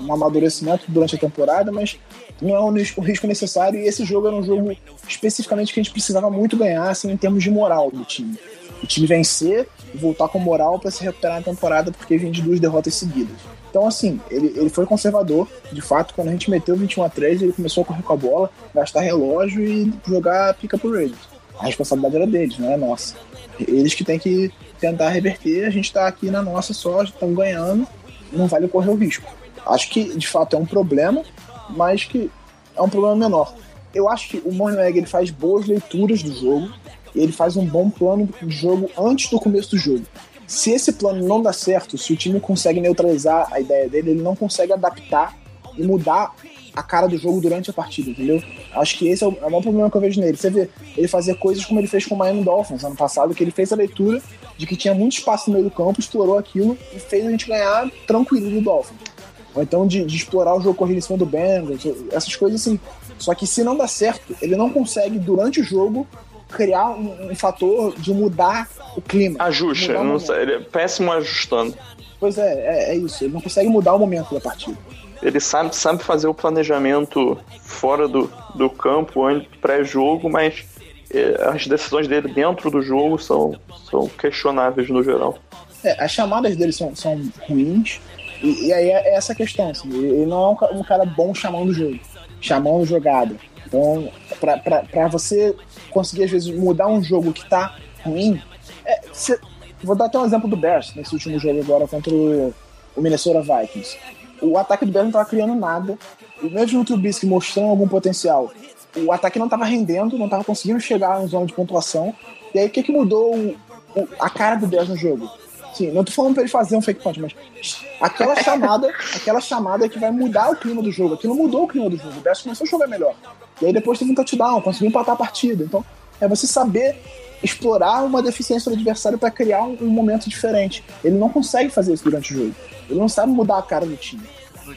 um, amadurecimento durante a temporada, mas não é o risco necessário. E esse jogo era um jogo especificamente que a gente precisava muito ganhar, assim, em termos de moral do time. O time vencer voltar com moral para se recuperar na temporada, porque vinha de duas derrotas seguidas. Então, assim, ele, ele foi conservador. De fato, quando a gente meteu 21 a 3 ele começou a correr com a bola, gastar relógio e jogar pica pro Raiders. A responsabilidade era deles, não é nossa. Eles que têm que tentar reverter, a gente tá aqui na nossa só, estamos ganhando, não vale correr o risco. Acho que, de fato, é um problema, mas que é um problema menor. Eu acho que o Moneybag ele faz boas leituras do jogo ele faz um bom plano de jogo antes do começo do jogo. Se esse plano não dá certo, se o time consegue neutralizar a ideia dele, ele não consegue adaptar e mudar a cara do jogo durante a partida, entendeu? Acho que esse é o, é o maior problema que eu vejo nele. Você vê ele fazer coisas como ele fez com o Miami Dolphins ano passado, que ele fez a leitura de que tinha muito espaço no meio do campo, explorou aquilo e fez a gente ganhar tranquilo do Dolphins. Ou então de, de explorar o jogo corrido em cima do Bengals, essas coisas assim. Só que se não dá certo, ele não consegue, durante o jogo, criar um, um fator de mudar o clima. Ajusta, não ele é péssimo ajustando. Pois é, é, é isso. Ele não consegue mudar o momento da partida. Ele sabe, sabe fazer o planejamento fora do, do campo, pré-jogo, mas eh, as decisões dele dentro do jogo são, são questionáveis no geral. É, as chamadas dele são, são ruins. E, e aí é essa a questão. Assim, ele não é um, um cara bom chamando o jogo, chamando jogada. Então, pra você conseguir, às vezes, mudar um jogo que tá ruim. é, cê- vou dar até um exemplo do Bears nesse último jogo agora contra o, o Minnesota Vikings. O ataque do Bears não tava criando nada. E mesmo o Trubisky mostrando algum potencial, o ataque não tava rendendo, não tava conseguindo chegar na zona de pontuação. E aí, o que, que mudou o- o- a cara do Bears no jogo? Sim, não tô falando pra ele fazer um fake punch, mas aquela chamada, aquela chamada que vai mudar o clima do jogo. Aquilo mudou o clima do jogo. O Bears começou a jogar melhor. E aí depois teve um touchdown, conseguiu empatar a partida. Então, é você saber explorar uma deficiência do adversário para criar um, um momento diferente. Ele não consegue fazer isso durante o jogo. Ele não sabe mudar a cara do time.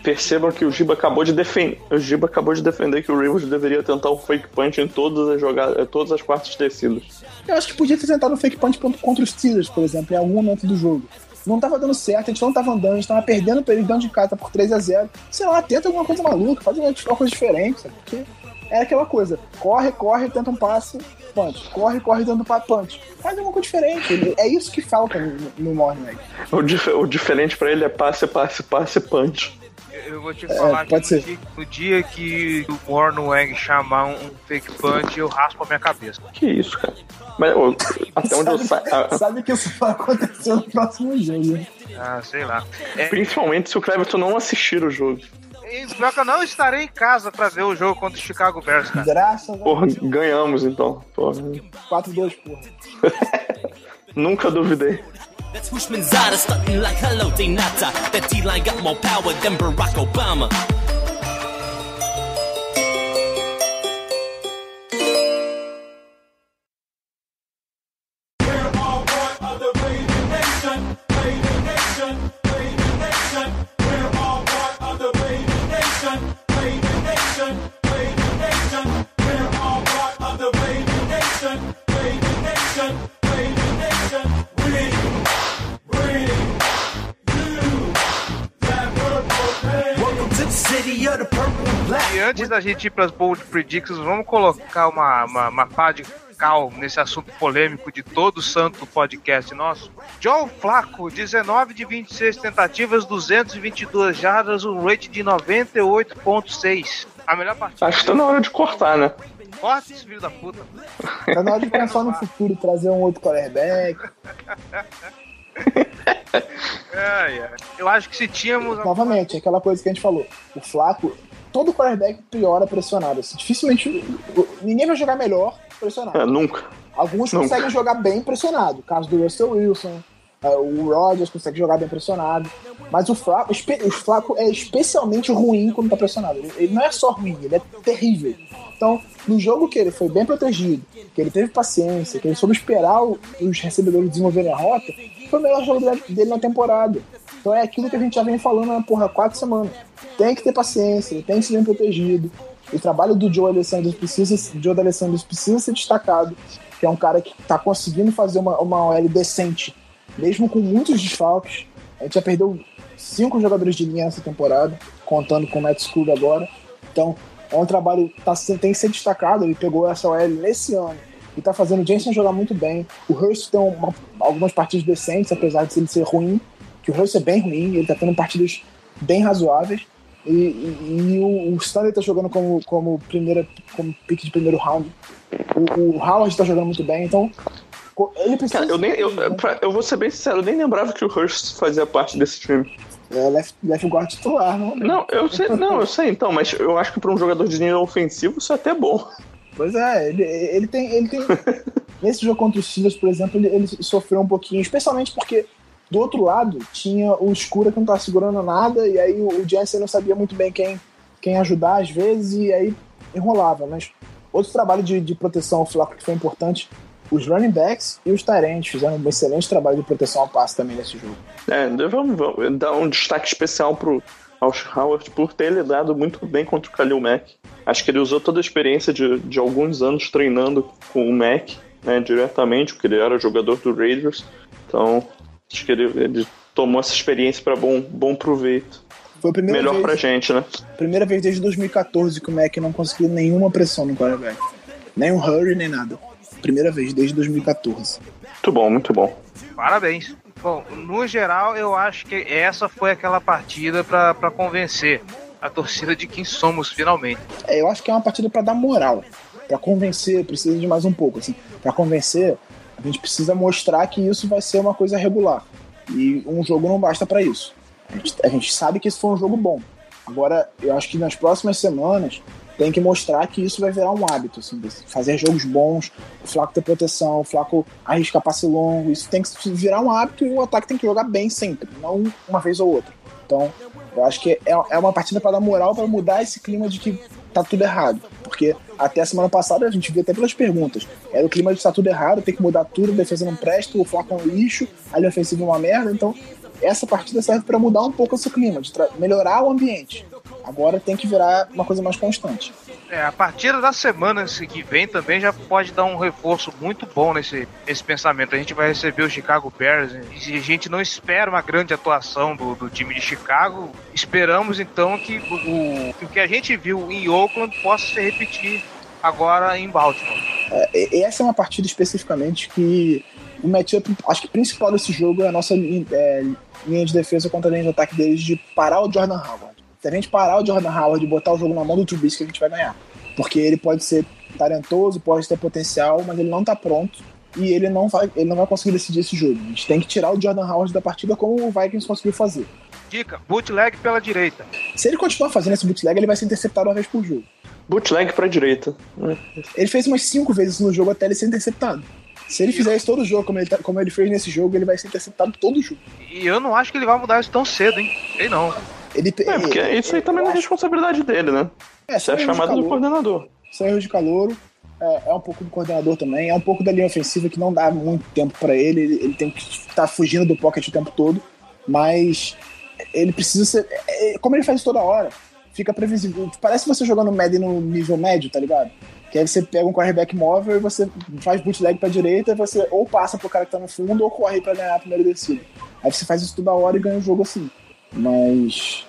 Percebam que o Giba acabou de defender. O Giba acabou de defender que o Rivers deveria tentar um fake punch em todas as jogadas, todas as quartas descidas. Eu acho que podia ter tentado um fake punch contra os Steelers, por exemplo, em algum momento do jogo. Não tava dando certo, a gente não tava andando, a gente tava perdendo eles dentro de casa por 3 a 0 Sei lá, tenta alguma coisa maluca, faz uma uma coisa diferente, sabe? Porque era aquela coisa, corre, corre, tenta um passe, punch. Corre, corre, tenta um passe, punch. Faz alguma coisa diferente. É isso que falta no, no Morning Egg. O, dif- o diferente pra ele é passe, passe, passe, punch. Eu vou te falar que pode no ser. dia, no dia que o Warren Wang chamar um, fake punch, eu raspo a minha cabeça. Que isso, cara. Mas ô, até onde eu sabe, saio. sabe que isso vai acontecer no próximo jogo, né? Ah, sei lá. É, Principalmente se o Cleverton não assistir o jogo. E pior que eu não estarei em casa pra ver o jogo contra o Chicago Bears, cara. Graças a Porra, ganhamos então. Porra. 4-2, porra. Nunca duvidei. That's Hushmanzada stunting like hello. That D-line got more power than Barack Obama. Da gente ir pras bold predictions, vamos colocar uma, uma, uma pá de cal nesse assunto polêmico de todo santo podcast nosso. Joe Flaco, 19 de 26 tentativas, 222 jardas, um rate de 98.6. A melhor partida. Acho que tá na hora de cortar, né? Corta esse filho da puta. Tá na hora de pensar no futuro, trazer um outro quarterback. Ai, ai. Eu acho que se tínhamos. Novamente, é aquela coisa que a gente falou. O Flaco, todo quarterback piora pressionado. Assim, dificilmente ninguém vai jogar melhor pressionado. É, nunca. Alguns Nunca. conseguem jogar bem pressionado. O caso do Russell Wilson, É, o Rodgers consegue jogar bem pressionado. Mas o Flaco, o Flaco é especialmente ruim quando tá pressionado. Ele, não é só ruim, ele é terrível. Então, no jogo que ele foi bem protegido, que ele teve paciência, que ele soube esperar os recebedores desenvolverem a rota, foi o melhor jogo dele na temporada. Então é aquilo que a gente já vem falando há porra, quatro semanas. Tem que ter paciência, tem que ser bem protegido. O trabalho do Joe Alessandro precisa, Joe D'Alessandro precisa ser destacado, que é um cara que tá conseguindo fazer uma, uma OL decente, mesmo com muitos desfalques. A gente já perdeu cinco jogadores de linha nessa temporada, contando com o Matt School agora. Então, é um trabalho que tá, tem que ser destacado. Ele pegou essa OL nesse ano e tá fazendo o Jensen jogar muito bem. O Hurst tem uma- algumas partidas decentes, apesar de ele ser ruim, que o Hurst é bem ruim, ele tá tendo partidas bem razoáveis. E, e- e o, o Stanley tá jogando como, como, primeira, como pick de primeiro round. O, o Howard tá jogando muito bem, então ele precisa. Cara, eu, nem, eu, pra- eu vou ser bem sincero, eu nem lembrava que o Hurst fazia parte desse time. É left, left guard titular, não? Não, eu sei, não, eu sei então, mas eu acho que pra um jogador de nível ofensivo isso é até bom. Pois é, ele, ele tem. Ele tem nesse jogo contra os Steelers, por exemplo, ele, ele sofreu um pouquinho, especialmente porque do outro lado tinha o Escura que não tava segurando nada, e aí o, o Jensen não sabia muito bem quem, quem ajudar às vezes, e aí enrolava. Mas outro trabalho de, de proteção ao Flaco que foi importante, os running backs e os Tyrants fizeram um excelente trabalho de proteção ao passe também nesse jogo. É, vamos, vamos dar um destaque especial pro Alsh Howard por ter lidado muito bem contra o Khalil Mack. Acho que ele usou toda a experiência de, de alguns anos treinando com o Mack né, diretamente, porque ele era jogador do Raiders. Então, acho que ele, ele tomou essa experiência para bom, bom proveito. Foi a primeira Melhor vez, pra gente, né? primeira vez desde 2014 que o Mac não conseguiu nenhuma pressão no quarterback. Nem um hurry, nem nada. Primeira vez desde 2014. Muito bom, muito bom. Parabéns. Bom, no geral, eu acho que essa foi aquela partida pra convencer a torcida de quem somos finalmente. É, eu acho que é uma partida pra dar moral. Pra convencer, precisa de mais um pouco. Assim. Pra convencer, a gente precisa mostrar que isso vai ser uma coisa regular. E um jogo não basta pra isso. A gente, a gente sabe que esse foi um jogo bom. Agora, eu acho que nas próximas semanas tem que mostrar que isso vai virar um hábito, assim, fazer jogos bons, o Flaco ter proteção, o Flaco arriscar passe longo, isso tem que virar um hábito e o ataque tem que jogar bem sempre, não uma vez ou outra. Então, eu acho que é, é uma partida para dar moral, para mudar esse clima de que tá tudo errado. Porque até a semana passada a gente viu até pelas perguntas. Era o clima de tá tudo errado, tem que mudar tudo, a defesa não presta, o Flaco é um lixo, a linha ofensiva é uma merda. Então, essa partida serve para mudar um pouco esse clima, de melhorar o ambiente. Agora tem que virar uma coisa mais constante. É, a partida da semana que vem também já pode dar um reforço muito bom nesse, nesse pensamento. A gente vai receber o Chicago Bears e a gente não espera uma grande atuação do, do time de Chicago. Esperamos então que o, que o que a gente viu em Oakland possa se repetir agora em Baltimore. É, e- essa é uma partida especificamente que o matchup, acho que principal desse jogo é a nossa é, linha de defesa contra a linha de ataque deles de parar o Jordan Howard. Se a gente parar o Jordan Howard e botar o jogo na mão do Trubisky, a gente vai ganhar. Porque ele pode ser talentoso, pode ter potencial, mas ele não tá pronto e ele não vai, ele não vai conseguir decidir esse jogo. A gente tem que tirar o Jordan Howard da partida como o Vikings conseguiu fazer. Dica: bootleg pela direita. Se ele continuar fazendo esse bootleg, ele vai ser interceptado uma vez por jogo. Bootleg pra direita. Ele fez umas cinco vezes no jogo até ele ser interceptado. Se ele fizer isso todo jogo, como ele, tá- como ele fez nesse jogo, ele vai ser interceptado todo jogo. E eu não acho que ele vai mudar isso tão cedo, hein? Sei não. Ele, É, porque isso aí também não é responsabilidade dele, né? É, Isso é de chamado do coordenador. São erros de calor. É, é um pouco do coordenador também. É um pouco da linha ofensiva que não dá muito tempo pra ele. ele. Ele tem que estar fugindo do pocket o tempo todo. Mas ele precisa ser. é, é, como ele faz isso toda hora, fica previsível. Parece você jogando Madden no nível médio, tá ligado? Que aí você pega um quarterback móvel e você faz bootleg pra direita e você ou passa pro cara que tá no fundo ou corre pra ganhar a primeira descida. Aí você faz isso toda hora e ganha o jogo assim. Mas é,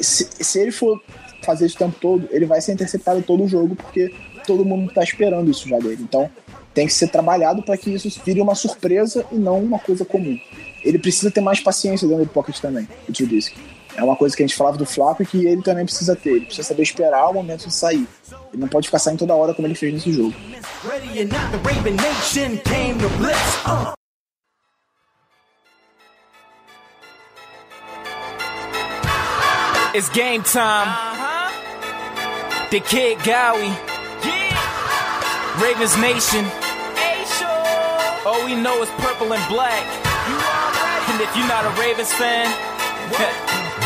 se, se ele for fazer isso o tempo todo, ele vai ser interceptado todo o jogo, porque todo mundo tá esperando isso já dele. Então tem que ser trabalhado para que isso vire uma surpresa e não uma coisa comum. Ele precisa ter mais paciência dentro do pocket também, o Trubisky. É uma coisa que a gente falava do Flaco e que ele também precisa ter. Ele precisa saber esperar o momento de sair. Ele não pode ficar saindo toda hora como ele fez nesse jogo. It's game time. The Kid Gowie. Ravens Nation. All we know is purple and black. And if you're not a Ravens fan,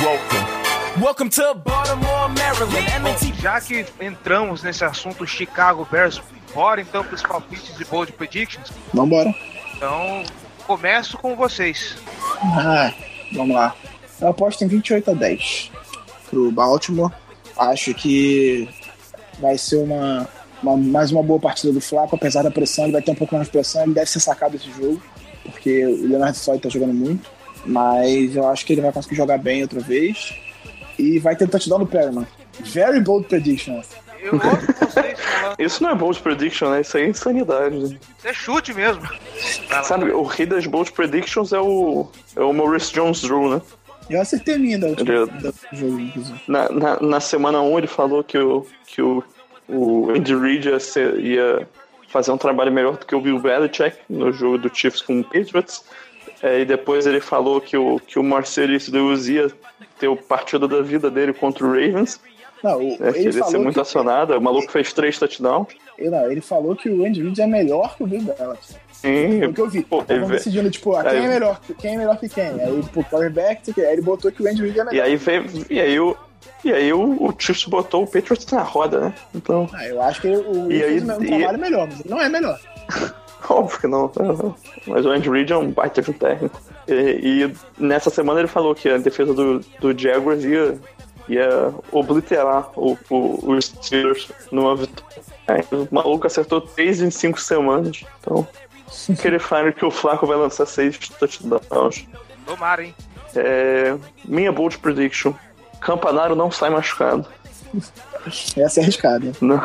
welcome. Welcome to Baltimore, Maryland. M&T Já que entramos nesse assunto Chicago Bears, bora então para os palpites de bold predictions. Vambora. Então, começo com vocês. Ah, vamos lá. Eu aposto em 28 a 10 pro Baltimore. Acho que vai ser uma, uma- mais uma boa partida do Flaco, apesar da pressão, ele vai ter um pouco mais de pressão, ele deve ser sacado desse jogo, porque o Leonardo Floyd tá jogando muito. Mas eu acho que ele vai conseguir jogar bem outra vez. E vai ter touchdown do Perryman. Very bold prediction. Eu ouço vocês falando, Isso não é bold prediction, né? Isso aí é insanidade. né? isso é chute mesmo. Sabe, o rei das bold predictions é o, é o Maurice Jones-Drew, né? Eu acertei a minha da última Ele- da- jogo, inclusive. Na, na, na semana 1 ele falou que o, que o, o Andy Reid ia, ser- ia fazer um trabalho melhor do que o Bill Belichick no jogo do Chiefs com o Patriots. É, e depois ele falou que o, que o Marcellus Lewis ia ter o partido da vida dele contra o Ravens. Não, o- É, ele ele ia ser muito que, acionado. O maluco fez três touchdowns. ele, não, ele falou que o Andy Reid é melhor que o Bill Belichick. Sim, Foi o que eu vi. Pô, ele- decidindo, tipo, ah, quem é melhor? Quem é melhor que quem? Aí, pô, quarterback, aí ele botou que o Andy Reid é E melhor. aí veio, e aí o e aí o, o Chiefs botou o Patriots na roda, né? Então, Ah, eu acho que o, E aí- fez um e- trabalho melhor, mas ele não é melhor. óbvio que não. Mas o Andy Reid é um baita de um técnico. E, e nessa semana ele falou que a defesa do, do Jaguars ia, ia obliterar o, o, os Steelers numa vitória. Aí, o maluco acertou 3 em 5 semanas. Então, que ele fale que o Flaco vai lançar 6 touchdowns. Tomara, hein? É, minha bold prediction. Campanaro não sai machucado. Essa é arriscada. Não.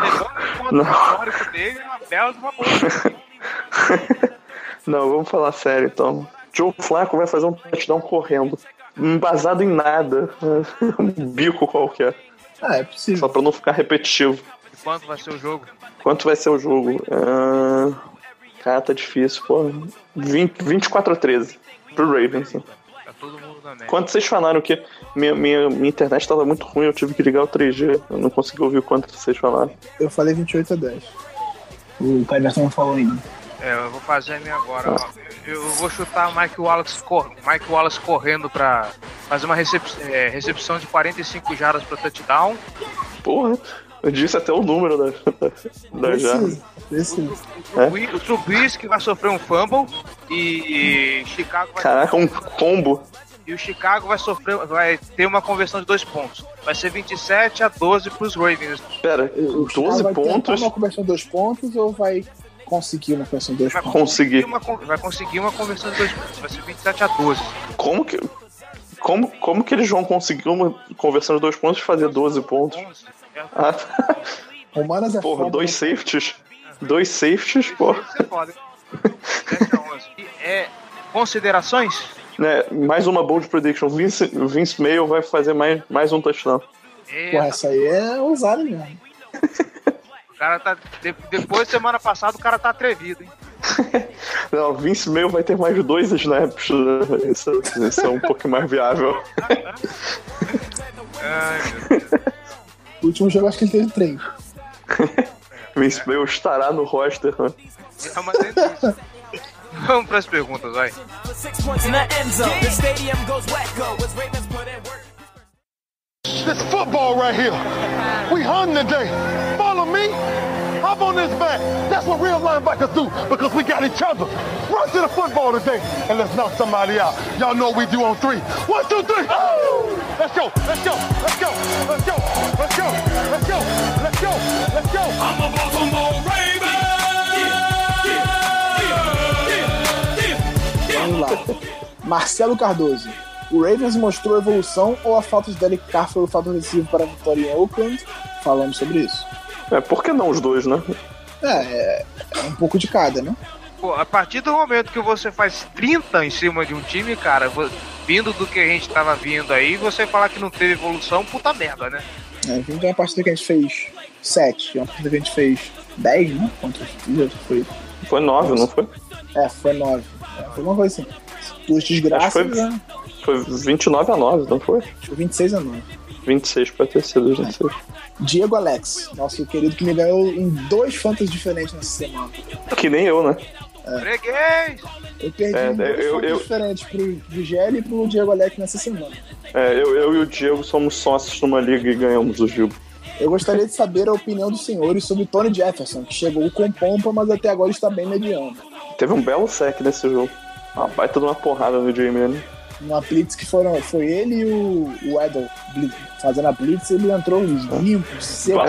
Não. o histórico dele, é uma bela de uma boa. Não, vamos falar sério então. Joe Flaco vai fazer um touchdown correndo. Embasado em nada. Um bico qualquer. Ah, é Só possível. pra não ficar repetitivo. E quanto vai ser o jogo? Quanto vai ser o jogo? Ah, cara, tá difícil, pô. 20, 24 a 13 pro Ravens. Tá todo mundo na média. Quanto vocês falaram que minha, minha, minha internet tava muito ruim, eu tive que ligar o 3G. Eu não consegui ouvir o quanto vocês falaram. Eu falei 28 a 10. O Paiverson não falou ainda. É, eu vou fazer a minha agora. ó. Eu vou chutar o Mike Wallace, cor... Mike Wallace correndo pra fazer uma recep... é, recepção de 45 jardas para touchdown. Porra, eu disse até o número da, da, da. Preciso, preciso. O Trubis- O Trubisky vai sofrer um fumble e Chicago vai Caraca, um combo. e o Chicago vai sofrer, vai ter uma conversão de dois pontos. Vai ser 27 a 12 para os Ravens. Pera, O Chicago 12 vai pontos. uma conversão de dois pontos ou vai conseguir uma conversão de dois Vai pontos? Consegui. uma vai conseguir uma conversão de dois pontos. Vai ser 27 a 12. Como que. Como, como que eles vão conseguir uma conversão de dois pontos e fazer 12 pontos? 11. Ah, Romanas é porra, foda, dois né? safeties. Dois safeties, pô. Você pode. 7 a 11. É, considerações? Né, mais uma bold prediction. Vince, Vince Mail vai fazer mais, mais um touchdown. É, Porra, essa aí é ousada mesmo. o cara tá. de- depois, semana passada, o cara tá atrevido, hein? Não, Vince Mail vai ter mais dois snaps. né? Isso, isso é um pouco mais viável. Ai, meu Deus. O último jogo acho que ele teve três. Vince é. Bale estará no roster, né? É Vamos para as perguntas, vai. This football right here. We hung today. Follow me. Hop on this back. That's what real linebackers do because we got each other. Run to the football today and let's knock somebody out. Y'all know what we do on three. One, two, three. Oh! Let's go. Let's go. Let's go. Let's go. Let's go. Let's go. Let's go. Let's go. I'm a Baltimore Raven. Vamos lá. Marcelo Cardoso. O Ravens mostrou evolução ou a falta de Derek Carr foi o fator decisivo para a vitória em Oakland? Falamos sobre isso. É, por que não os dois, né? É, é, é um pouco de cada, né? Pô, a partir do momento que você faz 30 em cima de um time, cara, vindo do que a gente tava vindo aí, você falar que não teve evolução, puta merda, né? É, vindo de uma partida que a gente fez 7, uma partida que a gente fez 10, né? Contra os foi. Foi nove, não foi? É, foi 9. É, foi uma coisa assim. Duas desgraças, foi- né? Foi 29 a 9, não foi? Acho que 26 a 9. 26 pra ter sido 26. Diego Alex, nosso querido que me ganhou em dois fantasy diferentes nessa semana. Que nem eu, né? Freguês! Eu perdi É, um dois eu- eu- diferentes pro Vigélia e pro Diego Alec nessa semana. É, eu, eu e o Diego somos sócios numa liga e ganhamos o Gil. Eu gostaria de saber a opinião dos senhores sobre Tony Jefferson, que chegou com pompa, mas até agora está bem mediano. Teve um belo sec nesse jogo. Uma baita de uma porrada no Jamie Allen. Uma blitz que foram, foi ele e o, o Edel fazendo a blitz, ele entrou limpo, seco.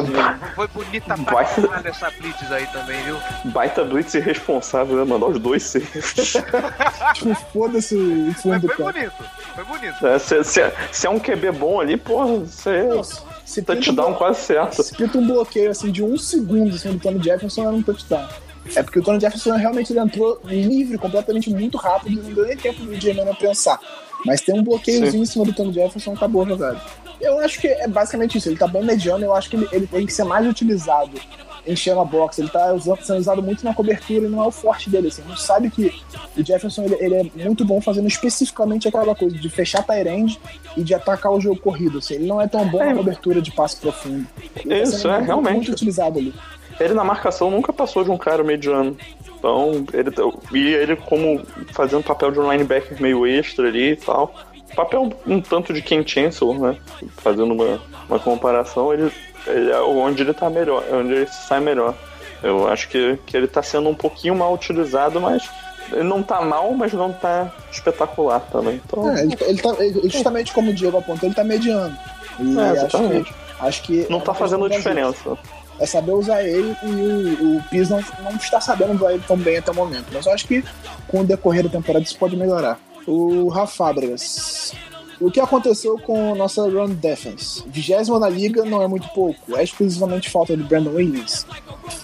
Foi bonita pra Vai. caralho essa blitz aí também, viu? Baita blitz irresponsável, né? Mandar os dois safes. Tipo, foda-se o Mas fundo do foi bonito, foi bonito. É, se, se- se é um QB bom ali, porra, você Nossa, se pinta, touchdown um, quase certo. se pinta um bloqueio assim de um segundo cima do Tony Jefferson, era um touchdown. É porque o Tony Jefferson realmente ele entrou livre, completamente muito rápido, não deu nem tempo do J-Man pensar. Mas tem um bloqueiozinho em cima do Tony Jefferson, acabou a jogada. Eu acho que é basicamente isso, ele tá bem mediano, eu acho que ele, ele tem que ser mais utilizado enchendo a box, ele tá usando- sendo usado muito na cobertura e não é o forte dele, assim, a gente sabe que o Jefferson ele, ele é muito bom fazendo especificamente aquela coisa de fechar Tyrande e de atacar o jogo corrido, assim, ele não é tão bom na É. cobertura de passe profundo. Ele tá Isso, sendo é, muito, realmente. muito utilizado ali. Ele na marcação nunca passou de um cara mediano. Então, ele, e ele como fazendo papel de um linebacker meio extra ali e tal. Papel um tanto de Ken Chancellor, né? Fazendo uma, uma comparação, ele, ele é onde ele tá melhor, é onde ele sai melhor. Eu acho que, que ele tá sendo um pouquinho mal utilizado, mas ele não tá mal, mas não tá espetacular também. Então, É, ele, ele tá, ele- justamente como o Diego apontou, ele tá mediano. E É, acho exatamente. que, acho que não é tá uma fazendo diferença. É saber usar ele e o, o não, não está sabendo usar ele tão bem até o momento. Mas eu acho que com o decorrer da temporada isso pode melhorar. O Rafa Fábregas. O que aconteceu com nossa run defense? Vigésima na liga não é muito pouco. É exclusivamente falta de Brandon Williams.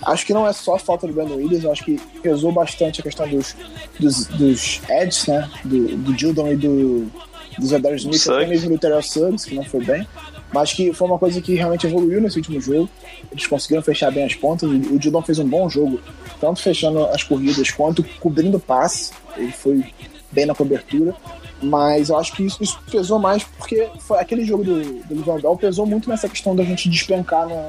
Acho que não é só falta de Brandon Williams. Eu acho que pesou bastante a questão dos, dos, dos edges, né? Do, do Jildon e do, do Zadarius Smith, até mesmo do Terrell Suggs, que não foi bem. Mas que foi uma coisa que realmente evoluiu nesse último jogo. Eles conseguiram fechar bem as pontas. O Dildon fez um bom jogo, tanto fechando as corridas quanto cobrindo o passe. Ele foi bem na cobertura. Mas eu acho que isso, isso pesou mais porque foi aquele jogo do, do Bell pesou muito nessa questão da gente despencar na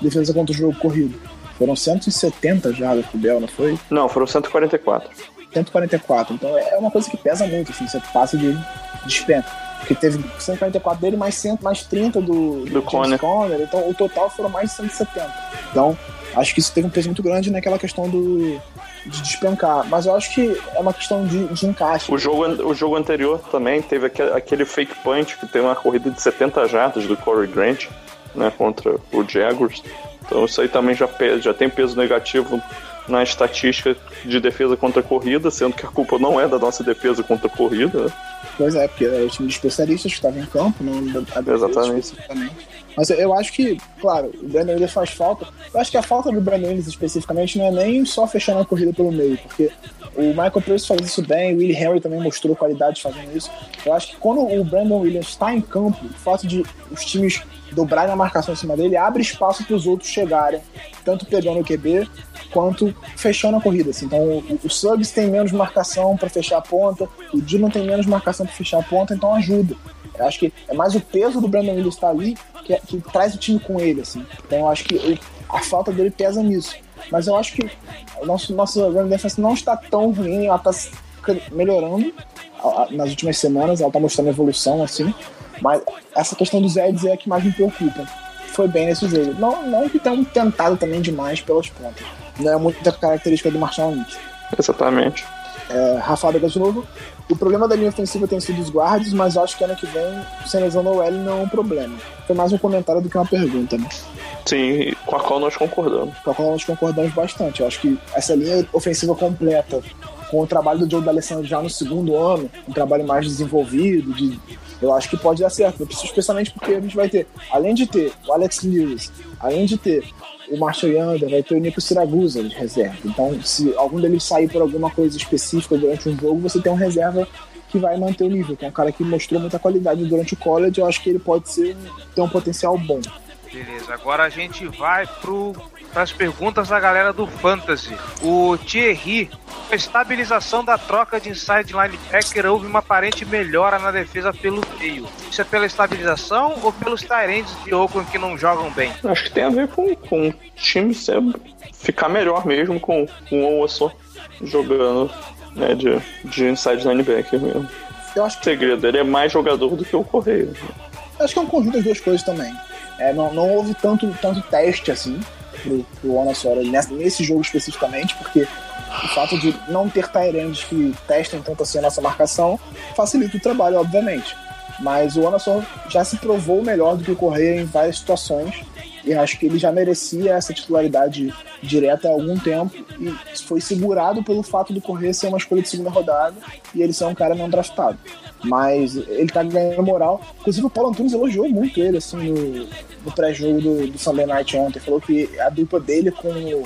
defesa contra o jogo corrido. Foram 170 jardas pro Bell, não foi? Não, foram 144. 144. Então é uma coisa que pesa muito, assim, você passa de despenca. Porque teve 144 dele, mais, 100, mais 30 do, Do Conner. Conner. Então o total foram mais de 170. Então acho que isso teve um peso muito grande naquela questão do, de despencar. Mas eu acho que é uma questão de, de encaixe. O jogo, o jogo anterior também teve aquele, aquele fake punch que teve uma corrida de 70 jardas do Corey Grant né, contra o Jaguars. Então isso aí também já, pe- já tem peso negativo na estatística de defesa contra a corrida, sendo que a culpa não é da nossa defesa contra a corrida. né? Pois é, porque era o time de especialistas que estava em campo, não a defesa Exatamente. Mas eu- eu acho que, claro, o Brandon Williams faz falta. Eu acho que a falta do Brandon Williams especificamente não é nem só fechando a corrida pelo meio, porque o Michael Pierce faz isso bem, o Willie Henry também mostrou qualidade fazendo isso. Eu acho que quando o Brandon Williams está em campo, o fato de os times dobrarem a marcação em cima dele abre espaço para os outros chegarem, tanto pegando o QB quanto fechando a corrida. Assim. Então o, Suggs tem menos marcação para fechar a ponta, o Dillon tem menos marcação para fechar a ponta, então ajuda. Eu acho que é mais o peso do Brandon Williams estar ali que, que traz o time com ele. Assim. Então eu acho que a falta dele pesa nisso. Mas eu acho que o nosso, nosso run defense não está tão ruim, ela está melhorando nas últimas semanas, ela está mostrando evolução assim. Mas essa questão dos Eds é a que mais me preocupa. Foi bem nesse jogo. Não, não que tenham tentado também demais pelas pontas. Não é muita característica do Marshall Lynch. Exatamente. É, Rafa Adega de novo. O problema da linha ofensiva tem sido os guards, mas acho que ano que vem, sem lesão no L não é um problema. Foi mais um comentário do que uma pergunta, né? Sim, com a qual nós concordamos. Com a qual nós concordamos bastante. Eu acho que essa linha ofensiva completa, com o trabalho do Joe D'Alessandro já no segundo ano, um trabalho mais desenvolvido, de, eu acho que pode dar certo. Especialmente porque a gente vai ter, além de ter o Alex Lewis, além de ter o Marshall Yanda, vai ter o Nico Siragusa de reserva. Então, se algum deles sair por alguma coisa específica durante um jogo, você tem um reserva que vai manter o nível, que é um cara que mostrou muita qualidade durante o college. Eu acho que ele pode ser, ter um potencial bom. Beleza, agora a gente vai pro para as perguntas da galera do Fantasy. O Thierry, a estabilização da troca de inside linebacker houve uma aparente melhora na defesa pelo meio. Isso é pela estabilização ou pelos Tyrants de Oakland que não jogam bem? Acho que tem a ver com, com o time ser, ficar melhor mesmo com, com o Osso jogando né, de, de inside linebacker mesmo. Eu acho que... O segredo, ele é mais jogador do que o Correio. Acho que é um conjunto das duas coisas também. É, não, não houve tanto, tanto teste assim pro, pro Onassora nesse, jogo especificamente, porque o fato de não ter Tyrands que testem tanto assim a nossa marcação facilita o trabalho, obviamente. Mas o Anderson já se provou melhor do que o Correia em várias situações e acho que ele já merecia essa titularidade direta há algum tempo e foi segurado pelo fato do Correia ser uma escolha de segunda rodada e ele ser um cara não draftado. Mas ele tá ganhando moral. Inclusive o Paulo Antunes elogiou muito ele assim no, no pré-jogo do, do Sunday Night ontem. Falou que a dupla dele com o,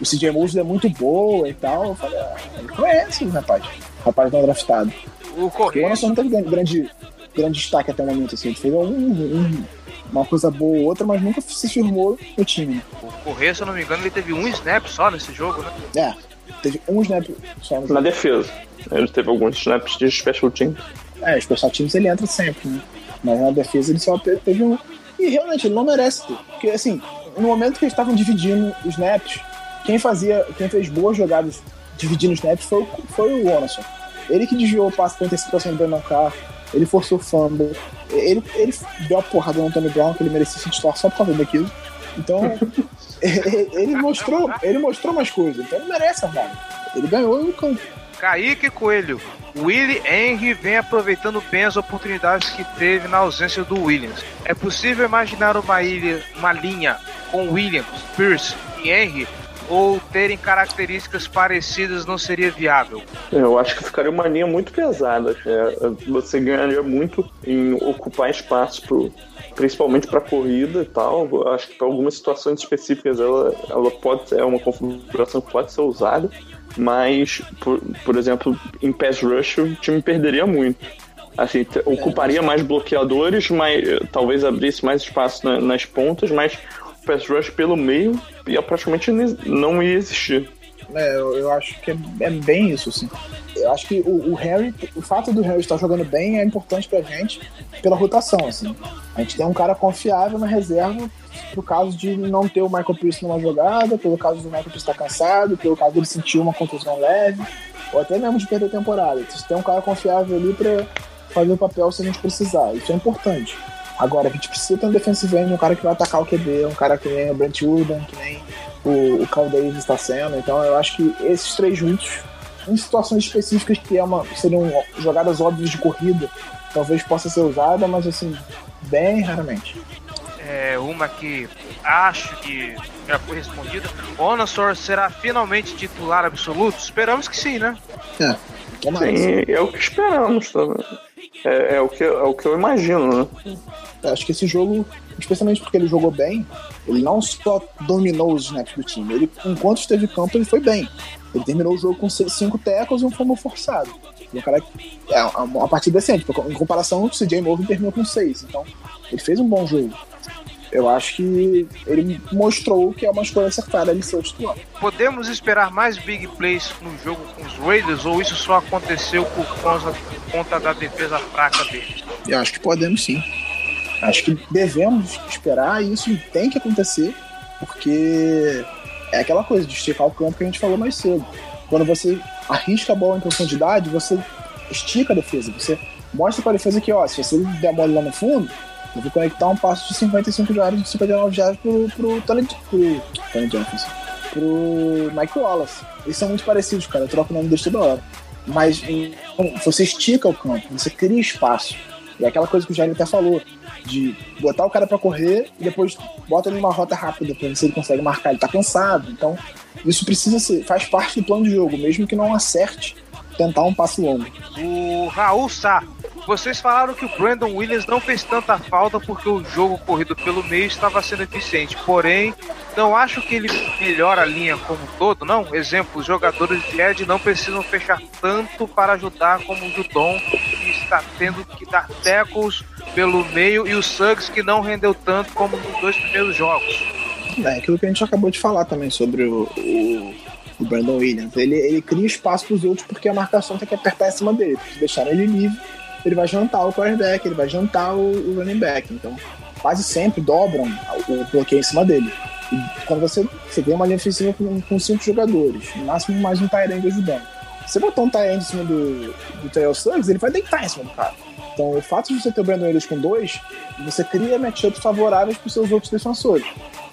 o CJ Mosley é muito boa e tal. Eu falei, ah, ele conhece o rapaz. O rapaz não draftado. O Correia. O Anderson não teve grande, grande destaque até o momento, assim. Ele fez um, um, uma coisa boa ou outra, mas nunca se firmou no time. O Correia, se eu não me engano, ele teve um snap só nesse jogo, né? É, teve um snap só no Na jogo. defesa. Ele teve alguns snaps de special team. É, os special teams ele entra sempre, né? Mas na defesa ele só te- teve um. E realmente ele não merece ter. Porque assim, no momento que eles estavam dividindo os snaps, quem fazia, quem fez boas jogadas dividindo os snaps foi, o- foi o Anderson. Ele que desviou o passe para antecipação do Brandon Carr, ele forçou o fumble, ele, ele deu a porrada no Antônio Brown, que ele merecia se titular só por causa daquilo. Então, ele ele mostrou, ele mostrou mais coisas, então ele merece a vaga. Ele ganhou o campo. Kaique Coelho. Willie Henry vem aproveitando bem as oportunidades que teve na ausência do Williams. É possível imaginar uma, ilha, uma linha com Williams, Pierce e Henry ou terem características parecidas não seria viável? Eu acho que ficaria uma linha muito pesada. É, você ganharia muito em ocupar espaço, pro, principalmente para corrida e tal. Eu acho que para algumas situações específicas ela, ela pode ser é uma configuração que pode ser usada, mas, por, por exemplo, em pass rush o time perderia muito. Assim, ocuparia mais bloqueadores, mas talvez abrisse mais espaço na- nas pontas, mas o pass rush pelo meio ia praticamente não ia existir. É, eu, eu acho que é, é bem isso, assim. Eu acho que o, o Harry, o fato do Harry estar jogando bem é importante pra gente pela rotação, assim. A gente tem um cara confiável na reserva pro caso de não ter o Michael Pierce numa jogada, pelo caso do Michael Pierce estar cansado, pelo caso dele sentir uma contusão leve, ou até mesmo de perder a temporada. Então, você tem um cara confiável ali pra fazer o papel se a gente precisar. Isso é importante. Agora, a gente precisa ter um defensive end, um cara que vai atacar o QB, um cara que nem o Brent Urban, que nem o, o Cal Davis está sendo. Então, eu acho que esses três juntos, em situações específicas que é uma, seriam jogadas óbvias de corrida, talvez possa ser usada, mas assim, bem raramente. É uma que acho que já foi respondida. Onassor será finalmente titular absoluto? Esperamos que sim, né? É. Sim, é o que esperamos também. É, é o que, é o que eu imagino, né? Eu acho que esse jogo, especialmente porque ele jogou bem, ele não só dominou os snaps do time, ele, enquanto esteve em campo, ele foi bem. Ele terminou o jogo com cinco tackles e um fumble forçado. Um cara é uma, uma partida decente, porque em comparação, o CJ Morgan terminou com seis. Então, ele fez um bom jogo. Eu acho que ele mostrou que é uma escolha acertada ele ser o titular. Podemos esperar mais big plays no jogo com os Raiders ou isso só aconteceu por causa, por conta da defesa fraca deles? Eu acho que podemos sim. Acho que devemos esperar e isso tem que acontecer, porque é aquela coisa de esticar o campo que a gente falou mais cedo. Quando você arrisca a bola em profundidade, você estica a defesa. Você mostra para a defesa que, ó, se você der a bola lá no fundo, eu vou conectar um passo de 55 jardas, de 59 jardas pro, pro Tony, pro Tony pro Mike Wallace. Eles são muito parecidos, cara. Eu troco o nome deles toda hora. Mas em- você estica o campo, você cria espaço. E é aquela coisa que o Jair até falou, de botar o cara pra correr e depois bota ele numa rota rápida pra ver se ele consegue marcar. Ele tá cansado. Então, isso precisa ser, faz parte do plano de jogo, mesmo que não acerte tentar um passo longo. O Raul Sá, vocês falaram que o Brandon Williams não fez tanta falta porque o jogo corrido pelo meio estava sendo eficiente. Porém, não acho que ele melhora a linha como um todo, não. Exemplo, os jogadores de Ed não precisam fechar tanto para ajudar como o Judon, que está tendo que dar tackles pelo meio, e o Suggs, que não rendeu tanto como nos dois primeiros jogos. É aquilo que a gente acabou de falar também sobre o, o, o Brandon Williams. Ele, ele cria espaço para os outros porque a marcação tem que apertar em cima dele. Se deixar ele livre, ele vai jantar o quarterback, ele vai jantar o, o running back. Então, quase sempre dobram o bloqueio em cima dele. E quando você, você tem uma linha ofensiva com, com cinco jogadores, no máximo mais um Tyrande ajudando. Você botar um Tyrande em cima do, do Trail Suggs, ele vai deitar em cima do cara. Então, o fato de você ter o Brandon Williams com dois, você cria matchups favoráveis para os seus outros defensores.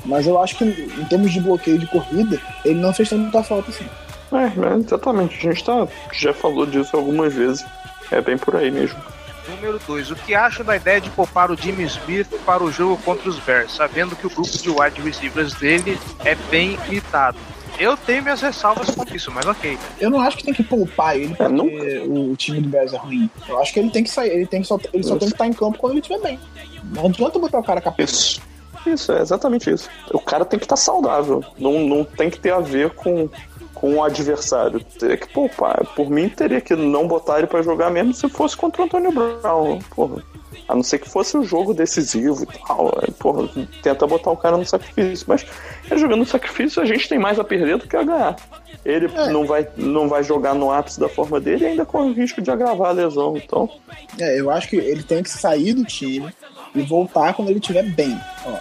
Mas eu acho que, em termos de bloqueio de corrida, ele não fez tanta falta assim. É, é, exatamente. A gente tá, já falou disso algumas vezes. É bem por aí mesmo. Número 2. O que acha da ideia de poupar o Jimmy Smith para o jogo contra os Bears, sabendo que o grupo de wide receivers dele é bem limitado? Eu tenho minhas ressalvas com isso, mas ok. Eu não acho que tem que poupar ele porque é, o time do Bears é ruim. Eu acho que ele tem que sair, ele, tem que só, ele só tem que estar em campo quando ele estiver bem. Não adianta botar o cara capaz. Isso. Isso, é exatamente isso. O cara tem que estar saudável. Não, não tem que ter a ver com, com o adversário. Teria que poupar. Por mim, teria que não botar ele para jogar mesmo se fosse contra o Antônio Brown. Porra. A não ser que fosse um jogo decisivo e tal. Porra, tenta botar o cara no sacrifício. Mas ele jogando no sacrifício, a gente tem mais a perder do que a ganhar. Ele é. não, vai, não vai jogar no ápice da forma dele e ainda corre o risco de agravar a lesão. Então. É, eu acho que ele tem que sair do time e voltar quando ele estiver bem. Ó,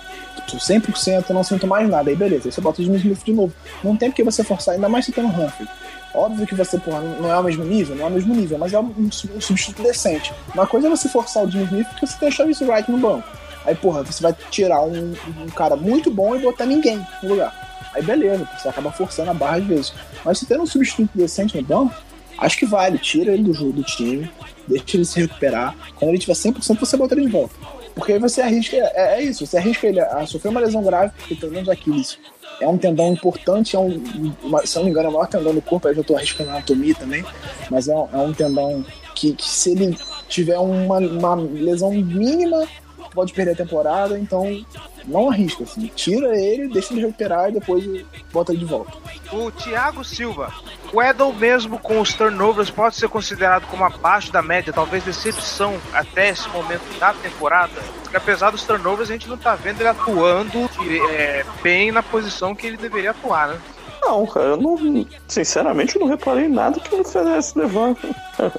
100%, não sinto mais nada. Aí beleza, aí você bota o Jimmy Smith de novo. Não tem porque você forçar, ainda mais se tem um Humphrey. Óbvio que você, porra, não é o mesmo nível, não é o mesmo nível, mas é um, um substituto decente. Uma coisa é você forçar o Jimmy Smith porque você tem o Travis Wright no banco. Aí, porra, você vai tirar um, um, cara muito bom e botar ninguém no lugar. Aí beleza, você acaba forçando a barra às vezes. Mas se tem um substituto decente no banco, acho que vale. Tira ele do jogo do time, deixa ele se recuperar. Quando ele tiver 100%, você bota ele de volta. Porque aí você arrisca, é, é isso, você arrisca ele a sofrer uma lesão grave, porque tendão de Aquiles é um tendão importante, é um, uma, se não me engano, é o maior tendão do corpo, aí eu estou arriscando a anatomia também, mas é um, é um tendão que, que, se ele tiver uma, uma lesão mínima, pode perder a temporada, então não arrisca, assim. Tira ele, deixa ele recuperar e depois bota ele de volta. O Thiago Silva. O Edel mesmo com os turnovers pode ser considerado como abaixo da média, talvez decepção até esse momento da temporada. Porque apesar dos turnovers, a gente não tá vendo ele atuando é, bem na posição que ele deveria atuar, né? Não, cara, eu não, sinceramente eu não reparei nada que me oferece levar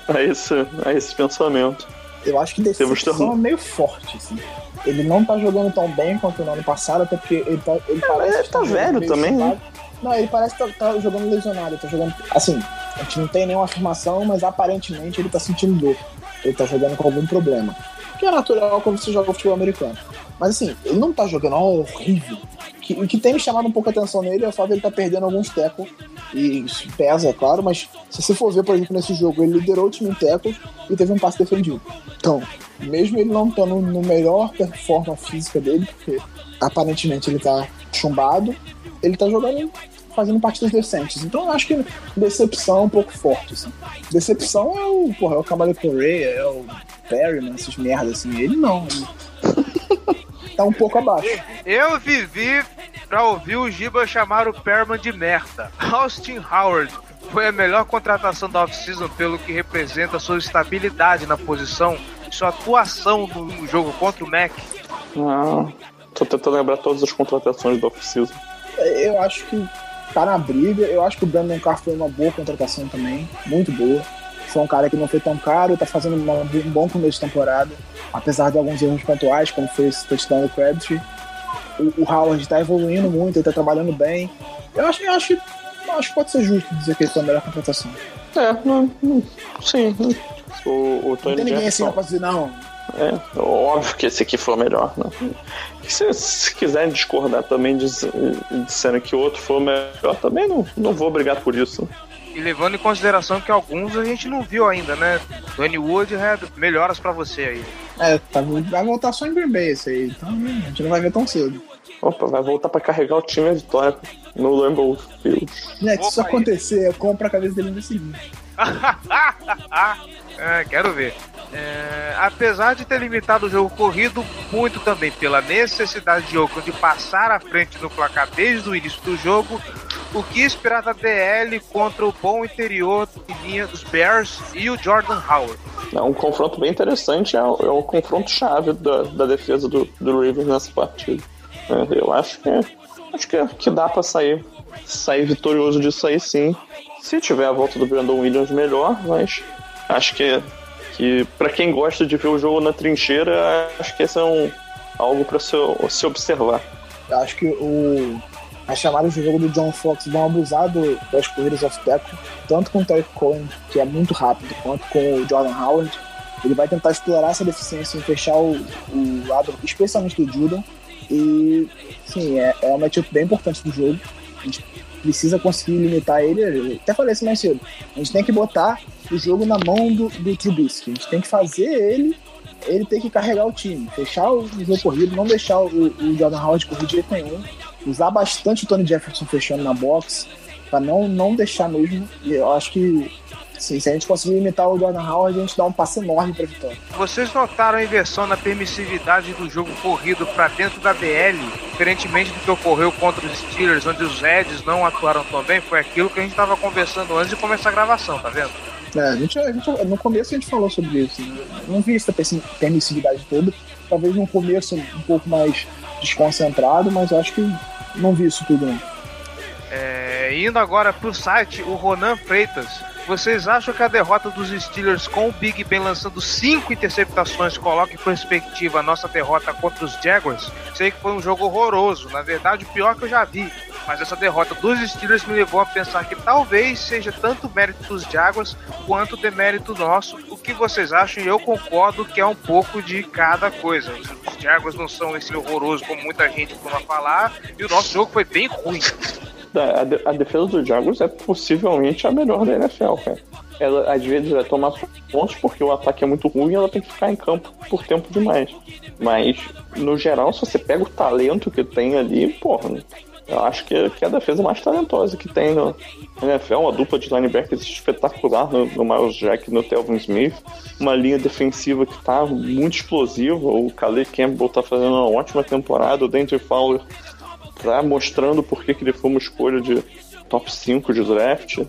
a esse, a esse pensamento. Eu acho que decepção é meio forte, assim. Ele não tá jogando tão bem quanto no ano passado, até porque ele, tá, ele é, parece. Ele tá velho também, né? Não, ele parece que tá, tá, jogando lesionado. Tá jogando. Assim, a gente não tem nenhuma afirmação, mas aparentemente ele tá sentindo dor. Ele tá jogando com algum problema. Que é natural quando você joga futebol americano. Mas assim, ele não tá jogando horrível. Que, o que tem me chamado um pouco a atenção nele é o fato de ele tá perdendo alguns tecos. E isso pesa, é claro, mas se você for ver, por exemplo, nesse jogo, ele liderou o time em e teve um passe defendido. Então, mesmo ele não estando no melhor performance física dele, porque aparentemente ele tá chumbado, ele tá jogando fazendo partidas decentes. Então eu acho que decepção é um pouco forte, assim. Decepção é o, porra, é o Camale Correa, é o Perryman, essas merdas, assim. Ele não. Ele tá um pouco abaixo. Eu vivi pra ouvir o Giba chamar o Perman de merda. Austin Howard foi a melhor contratação da off-season pelo que representa sua estabilidade na posição sua atuação no jogo contra o Mac? Não, tô tentando lembrar todas as contratações do off-season. Eu acho que tá na briga. Eu acho que o Brandon Carr foi uma boa contratação também, muito boa. Foi um cara que não foi tão caro, tá fazendo uma, um bom começo de temporada, apesar de alguns erros pontuais, como foi esse touchdown do Crabtree. O, o Howard tá evoluindo muito, ele tá trabalhando bem. Eu acho, eu acho, eu acho que pode ser justo dizer que ele foi a melhor contratação. É, não, sim. O, o Tony não tem ninguém Jackson, assim pra dizer, não. É, óbvio que esse aqui foi o melhor, né? Se, se quiserem discordar também, diz, dizendo que o outro foi o melhor, também não, não vou brigar por isso. E levando em consideração que alguns a gente não viu ainda, né? Danny Wood, é, melhoras para você aí. É, tá, vai voltar só em Green Bay esse aí, então a gente não vai ver tão cedo. Opa, vai voltar para carregar o time a vitória no Lambeau Field. É, se isso acontecer, eu compro a cabeça dele no seguinte. é, quero ver. É, apesar de ter limitado o jogo corrido muito também pela necessidade de Oakland de passar à frente no placar desde o início do jogo, o que esperar da DL contra o bom interior de linha dos Bears e o Jordan Howard? É um confronto bem interessante, é o, é o confronto chave da, da defesa do, do Ravens nessa partida. É, eu acho que acho que, que dá pra sair, sair vitorioso disso aí sim. Se tiver a volta do Brandon Williams, melhor, mas acho que, que para quem gosta de ver o jogo na trincheira, acho que esse é um, algo para se, se observar. Acho que o, as chamadas de jogo do John Fox vão abusar do, das corridas off tackle, tanto com o Terry Cohen, que é muito rápido, quanto com o Jordan Howard. Ele vai tentar explorar essa deficiência e fechar o, o lado, especialmente do Judah. E, sim, é, é um matchup bem importante do jogo. A gente precisa conseguir limitar ele. Eu até falei isso mais cedo. A gente tem que botar o jogo na mão do, do Trubisky. A gente tem que fazer ele ele ter que carregar o time, fechar o jogo corrido, não deixar o, o Jordan Howard correr de jeito nenhum, usar bastante o Tony Jefferson fechando na box, para não, não deixar mesmo. E eu acho que Sim, se a gente conseguir limitar o Jordan Howard, a gente dá um passo enorme para vitória. Vocês notaram a inversão na permissividade do jogo corrido para dentro da BL, diferentemente do que ocorreu contra os Steelers, onde os Reds não atuaram tão bem? Foi aquilo que a gente estava conversando antes de começar a gravação, tá vendo? É, a gente, a gente, no começo a gente falou sobre isso. Né? Não vi essa permissividade toda. Talvez no começo um pouco mais desconcentrado, mas eu acho que não vi isso tudo, não. É, indo agora pro site, o Ronan Freitas vocês acham que a derrota dos Steelers com o Big Ben lançando cinco interceptações coloca em perspectiva a nossa derrota contra os Jaguars? Sei que foi um jogo horroroso, na verdade o pior que eu já vi. Mas essa derrota dos Steelers me levou a pensar que talvez seja tanto mérito dos Jaguars quanto demérito nosso. O que vocês acham? E eu concordo que é um pouco de cada coisa. Os Jaguars não são esse horroroso como muita gente costuma falar, e o nosso jogo foi bem ruim a, a defesa do Jaguars é possivelmente a melhor da NFL, cara. Ela às vezes vai tomar pontos porque o ataque é muito ruim e ela tem que ficar em campo por tempo demais. Mas, no geral, se você pega o talento que tem ali, porra, eu acho que, é a defesa mais talentosa que tem no NFL, uma dupla de linebackers espetacular no, no Miles Jack e no Telvin Smith, uma linha defensiva que tá muito explosiva, o Khalil Campbell tá fazendo uma ótima temporada, o Denver Fowler tá mostrando por que, que ele foi uma escolha de top 5 de draft.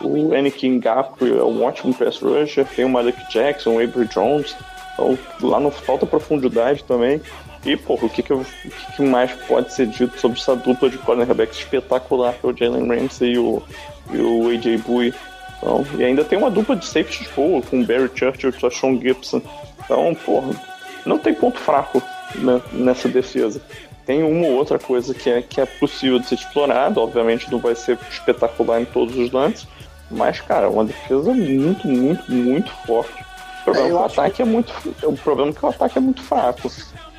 O Anakin Gapo é um ótimo pass rusher, tem o Malik Jackson, o Avery Jones, então lá não falta profundidade também. E, porra, o que, que, eu, o que, que, mais pode ser dito sobre essa dupla de cornerbacks espetacular que é o Jalen Ramsey e o, e o AJ Bui? Então, e ainda tem uma dupla de safeties boa, com o Barry Churchill e o Sean Gibson. Então, porra, não tem ponto fraco né, nessa defesa tem uma ou outra coisa que é, que é possível de ser explorado. Obviamente não vai ser espetacular em todos os lances, mas, cara, uma defesa muito, muito, muito forte. O problema, é, é o ataque que... é muito, o problema é que o ataque é muito fraco.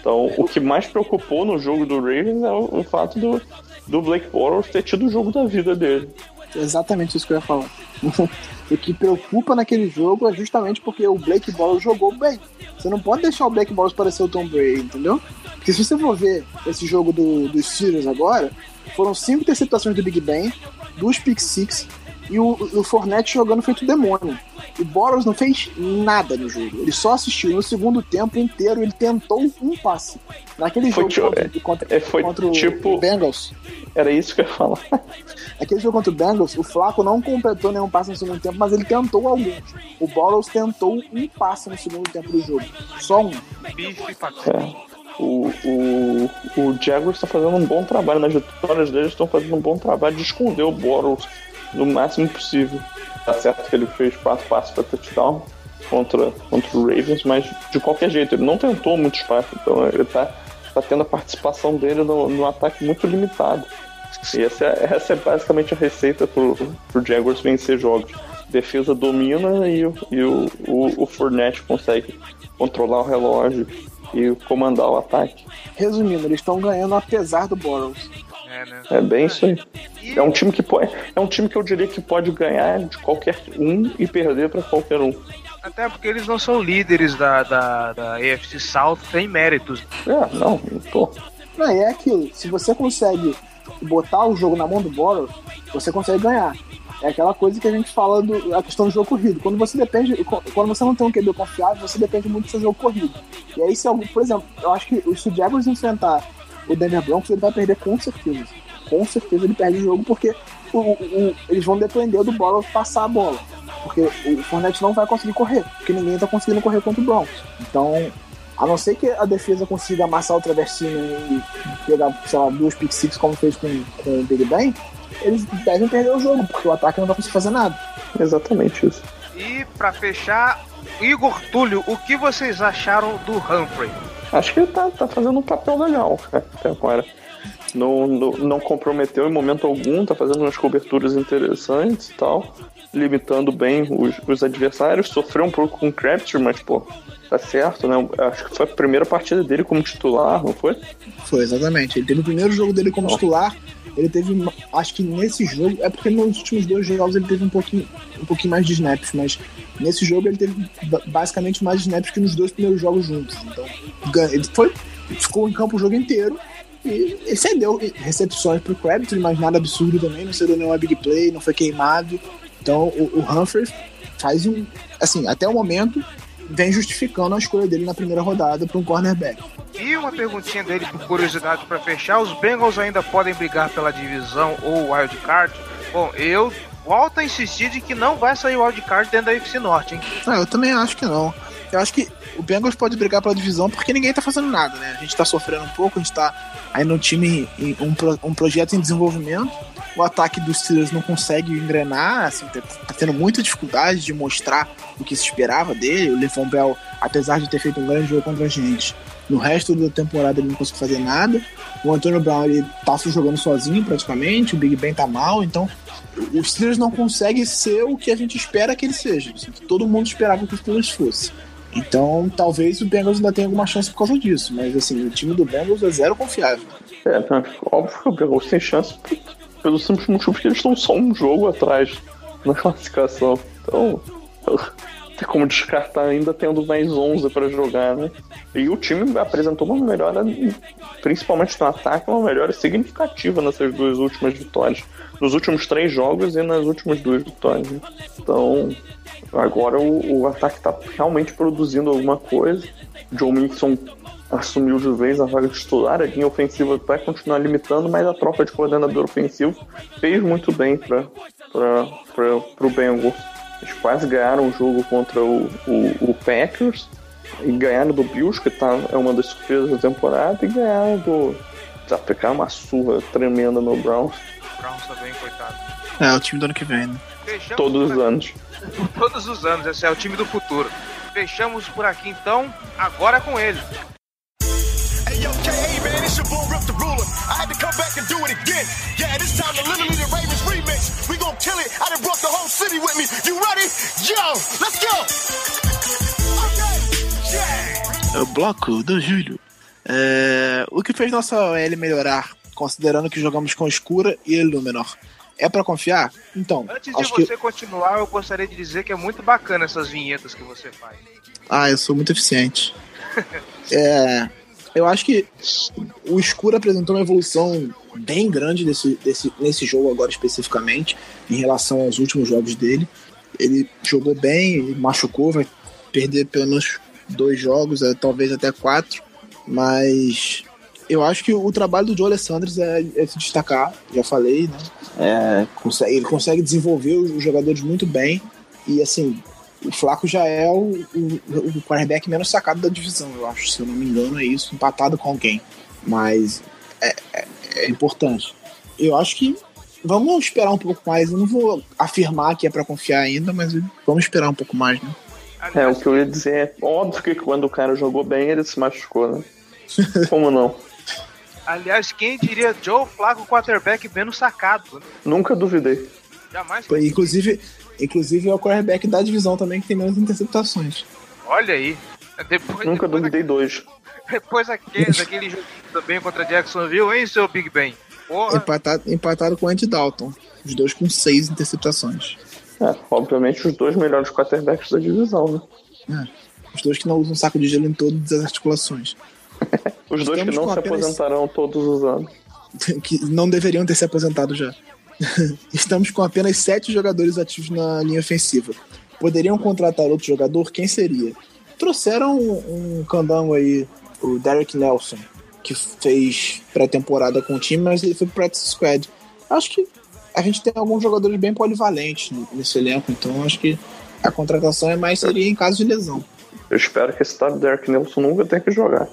Então, o que mais preocupou no jogo do Ravens é o, o fato do, do Blake Bortles ter tido o jogo da vida dele. Exatamente isso que eu ia falar. o que preocupa naquele jogo é justamente porque o Blake Bortles jogou bem. Você não pode deixar o Blake Bortles parecer o Tom Brady, entendeu? Porque se você for ver esse jogo do, dos Steelers agora, foram cinco interceptações do Big Ben, duas pick six e o, o Fornette jogando feito demônio. O Boros não fez nada no jogo. Ele só assistiu. No segundo tempo inteiro, ele tentou um passe. Naquele foi jogo contra, contra, é, foi contra tipo, o Bengals. Era isso que eu ia falar. Naquele jogo contra o Bengals, o Flaco não completou nenhum passe no segundo tempo, mas ele tentou alguns. O Boros tentou um passe no segundo tempo do jogo. Só um. Bife é o, o, o Jaguars está fazendo um bom trabalho nas vitórias deles, estão fazendo um bom trabalho de esconder o Boros no máximo possível. Tá certo que ele fez quatro passos para touchdown contra, contra o Ravens, mas de qualquer jeito, ele não tentou muito espaço, então ele está tá tendo a participação dele no, no ataque muito limitado. E essa é, essa é basicamente a receita pro, pro Jaguars vencer jogos. Defesa domina e, e o, o, o Fournette consegue controlar o relógio, e comandar o ataque. Resumindo, eles estão ganhando apesar do Boros. É, né? é bem isso aí. É um time que pode, é um time que eu diria que pode ganhar de qualquer um e perder para qualquer um. Até porque eles não são líderes da, da, da AFC South sem méritos. É, não, pô. Não, é aquilo. Se você consegue botar o jogo na mão do Boros, você consegue ganhar. É aquela coisa que a gente fala do a questão do jogo corrido. Quando você depende, quando você não tem um QB confiável, você depende muito do seu jogo corrido. E aí, se algum, por exemplo, eu acho que se o Jaguars enfrentar o Denver Broncos, ele vai perder com certeza. Com certeza ele perde o jogo, porque o, o, eles vão depender do bola passar a bola. Porque o Fournette não vai conseguir correr, porque ninguém está conseguindo correr contra o Broncos. Então, A não ser que a defesa consiga amassar o traversinho e pegar, sei lá, duas pick six como fez com, com o Big Ben, eles devem perder o jogo, porque o ataque não vai conseguir fazer nada. Exatamente isso. E pra fechar, Igor Túlio, o que vocês acharam do Humphrey? Acho que ele tá, tá fazendo um papel legal até agora. Não, não, não comprometeu em momento algum, tá fazendo umas coberturas interessantes e tal, limitando bem os, os adversários. Sofreu um pouco com o Crabtree, mas, pô, tá certo, né? Acho que foi a primeira partida dele como titular, não foi? Foi, exatamente. Ele teve o primeiro jogo dele como Não. titular. Ele teve, acho que nesse jogo, é porque nos últimos dois jogos ele teve um pouquinho, um pouquinho mais de snaps, mas nesse jogo ele teve ba- basicamente mais snaps que nos dois primeiros jogos juntos. Então, ele foi, ficou em campo o jogo inteiro e ele cedeu recepções pro Crabtree, mas nada absurdo também, não cedeu nenhuma big play, não foi queimado. Então o, o Humphrey faz um, assim, até o momento vem justificando a escolha dele na primeira rodada para um cornerback. E uma perguntinha dele, por curiosidade, pra fechar: os Bengals ainda podem brigar pela divisão ou wild card? Bom, eu volto a insistir de que não vai sair wild card dentro da UFC Norte, hein? Ah, eu também acho que não. Eu acho que o Bengals pode brigar pela divisão porque ninguém tá fazendo nada, né? A gente tá sofrendo um pouco, a gente tá aí no time em um, um projeto em desenvolvimento. O ataque dos Steelers não consegue engrenar, assim, tá, tá tendo muita dificuldade de mostrar o que se esperava dele. O Lefon Bell, apesar de ter feito um grande jogo contra a gente, no resto da temporada ele não conseguiu fazer nada. O Antônio Brown ele tá se jogando sozinho praticamente, o Big Ben tá mal, então os Steelers não conseguem ser o que a gente espera que ele seja. assim, que todo mundo esperava que os Steelers fosse. Então, talvez o Bengals ainda tenha alguma chance por causa disso. Mas, assim, o time do Bengals é zero confiável. É, óbvio que o Bengals tem chance p- pelo simples motivo que eles estão só um jogo atrás na classificação. Então, tem como descartar ainda tendo mais 11 para jogar, né? E o time apresentou uma melhora, principalmente no ataque, uma melhora significativa nessas duas últimas vitórias. Nos últimos três jogos e nas últimas duas vitórias. né? Então, agora o, o ataque está realmente produzindo alguma coisa. Joe Mixon assumiu de vez a vaga titular, a linha ofensiva vai continuar limitando, mas a troca de coordenador ofensivo fez muito bem para o Bengals. Eles quase ganharam o jogo contra o, o, o Packers e ganharam do Bills, que tá, é uma das surpresas da temporada, e ganharam do. Já pegaram uma surra tremenda no Browns O Browns também, coitado. É, o time do ano que vem, né? Fechamos todos os anos. Todos os anos, esse é o time do futuro. Fechamos por aqui então, agora com ele. Hey, yo, K, hey, man, it's your boy Rip the Ruler. I had to come back and do it again. Yeah, this time the Literally the Ravens remix. We gon' kill it. I done brought the whole city with me. You ready? Yo, let's go! Okay, yeah! É o bloco do Júlio. É, o que fez nossa OL melhorar, considerando que jogamos com Escura e Illuminor, é pra confiar? Então, Antes de você que... continuar, eu gostaria de dizer que é muito bacana essas vinhetas que você faz. Ah, eu sou muito eficiente. É, eu acho que o Escuro apresentou uma evolução bem grande desse, desse, nesse jogo agora especificamente, em relação aos últimos jogos dele. Ele jogou bem, machucou, vai perder pelo menos dois jogos, é, talvez até quatro, mas eu acho que o trabalho do Joe Alessandro é, é se destacar, já falei, né? É, consegue, ele consegue desenvolver os jogadores muito bem e assim o Flaco já é o, o, o quarterback menos sacado da divisão, eu acho, se eu não me engano, é isso, empatado com alguém. Mas é, é, é importante. Eu acho que vamos esperar um pouco mais. Eu não vou afirmar que é para confiar ainda, mas vamos esperar um pouco mais, né? É, o que eu ia dizer é óbvio que quando o cara jogou bem, ele se machucou, né? Como não? Aliás, quem diria Joe Flacco quarterback menos sacado? né? Nunca duvidei. Jamais. Inclusive, inclusive é o quarterback da divisão também que tem menos interceptações. Olha aí. Depois, Nunca depois, duvidei dois. depois daquele, daquele joguinho também contra Jacksonville, hein, seu Big Ben? Porra. Empatado, empatado com o Andy Dalton. Os dois com seis interceptações. É, obviamente os dois melhores quarterbacks da divisão, né? É, os dois que não usam saco de gelo em todas as articulações. Os dois Estamos que não se apenas- aposentarão todos os anos. que não deveriam ter se aposentado já. Estamos com apenas sete jogadores ativos na linha ofensiva. Poderiam contratar outro jogador? Quem seria? Trouxeram um, um candango aí, o Derek Nelson, que fez pré-temporada com o time, mas ele foi pro practice squad. Acho que a gente tem alguns jogadores bem polivalentes nesse elenco, então acho que a contratação é mais seria em caso de lesão. Eu espero que esse tal Derek Nelson nunca tenha que jogar.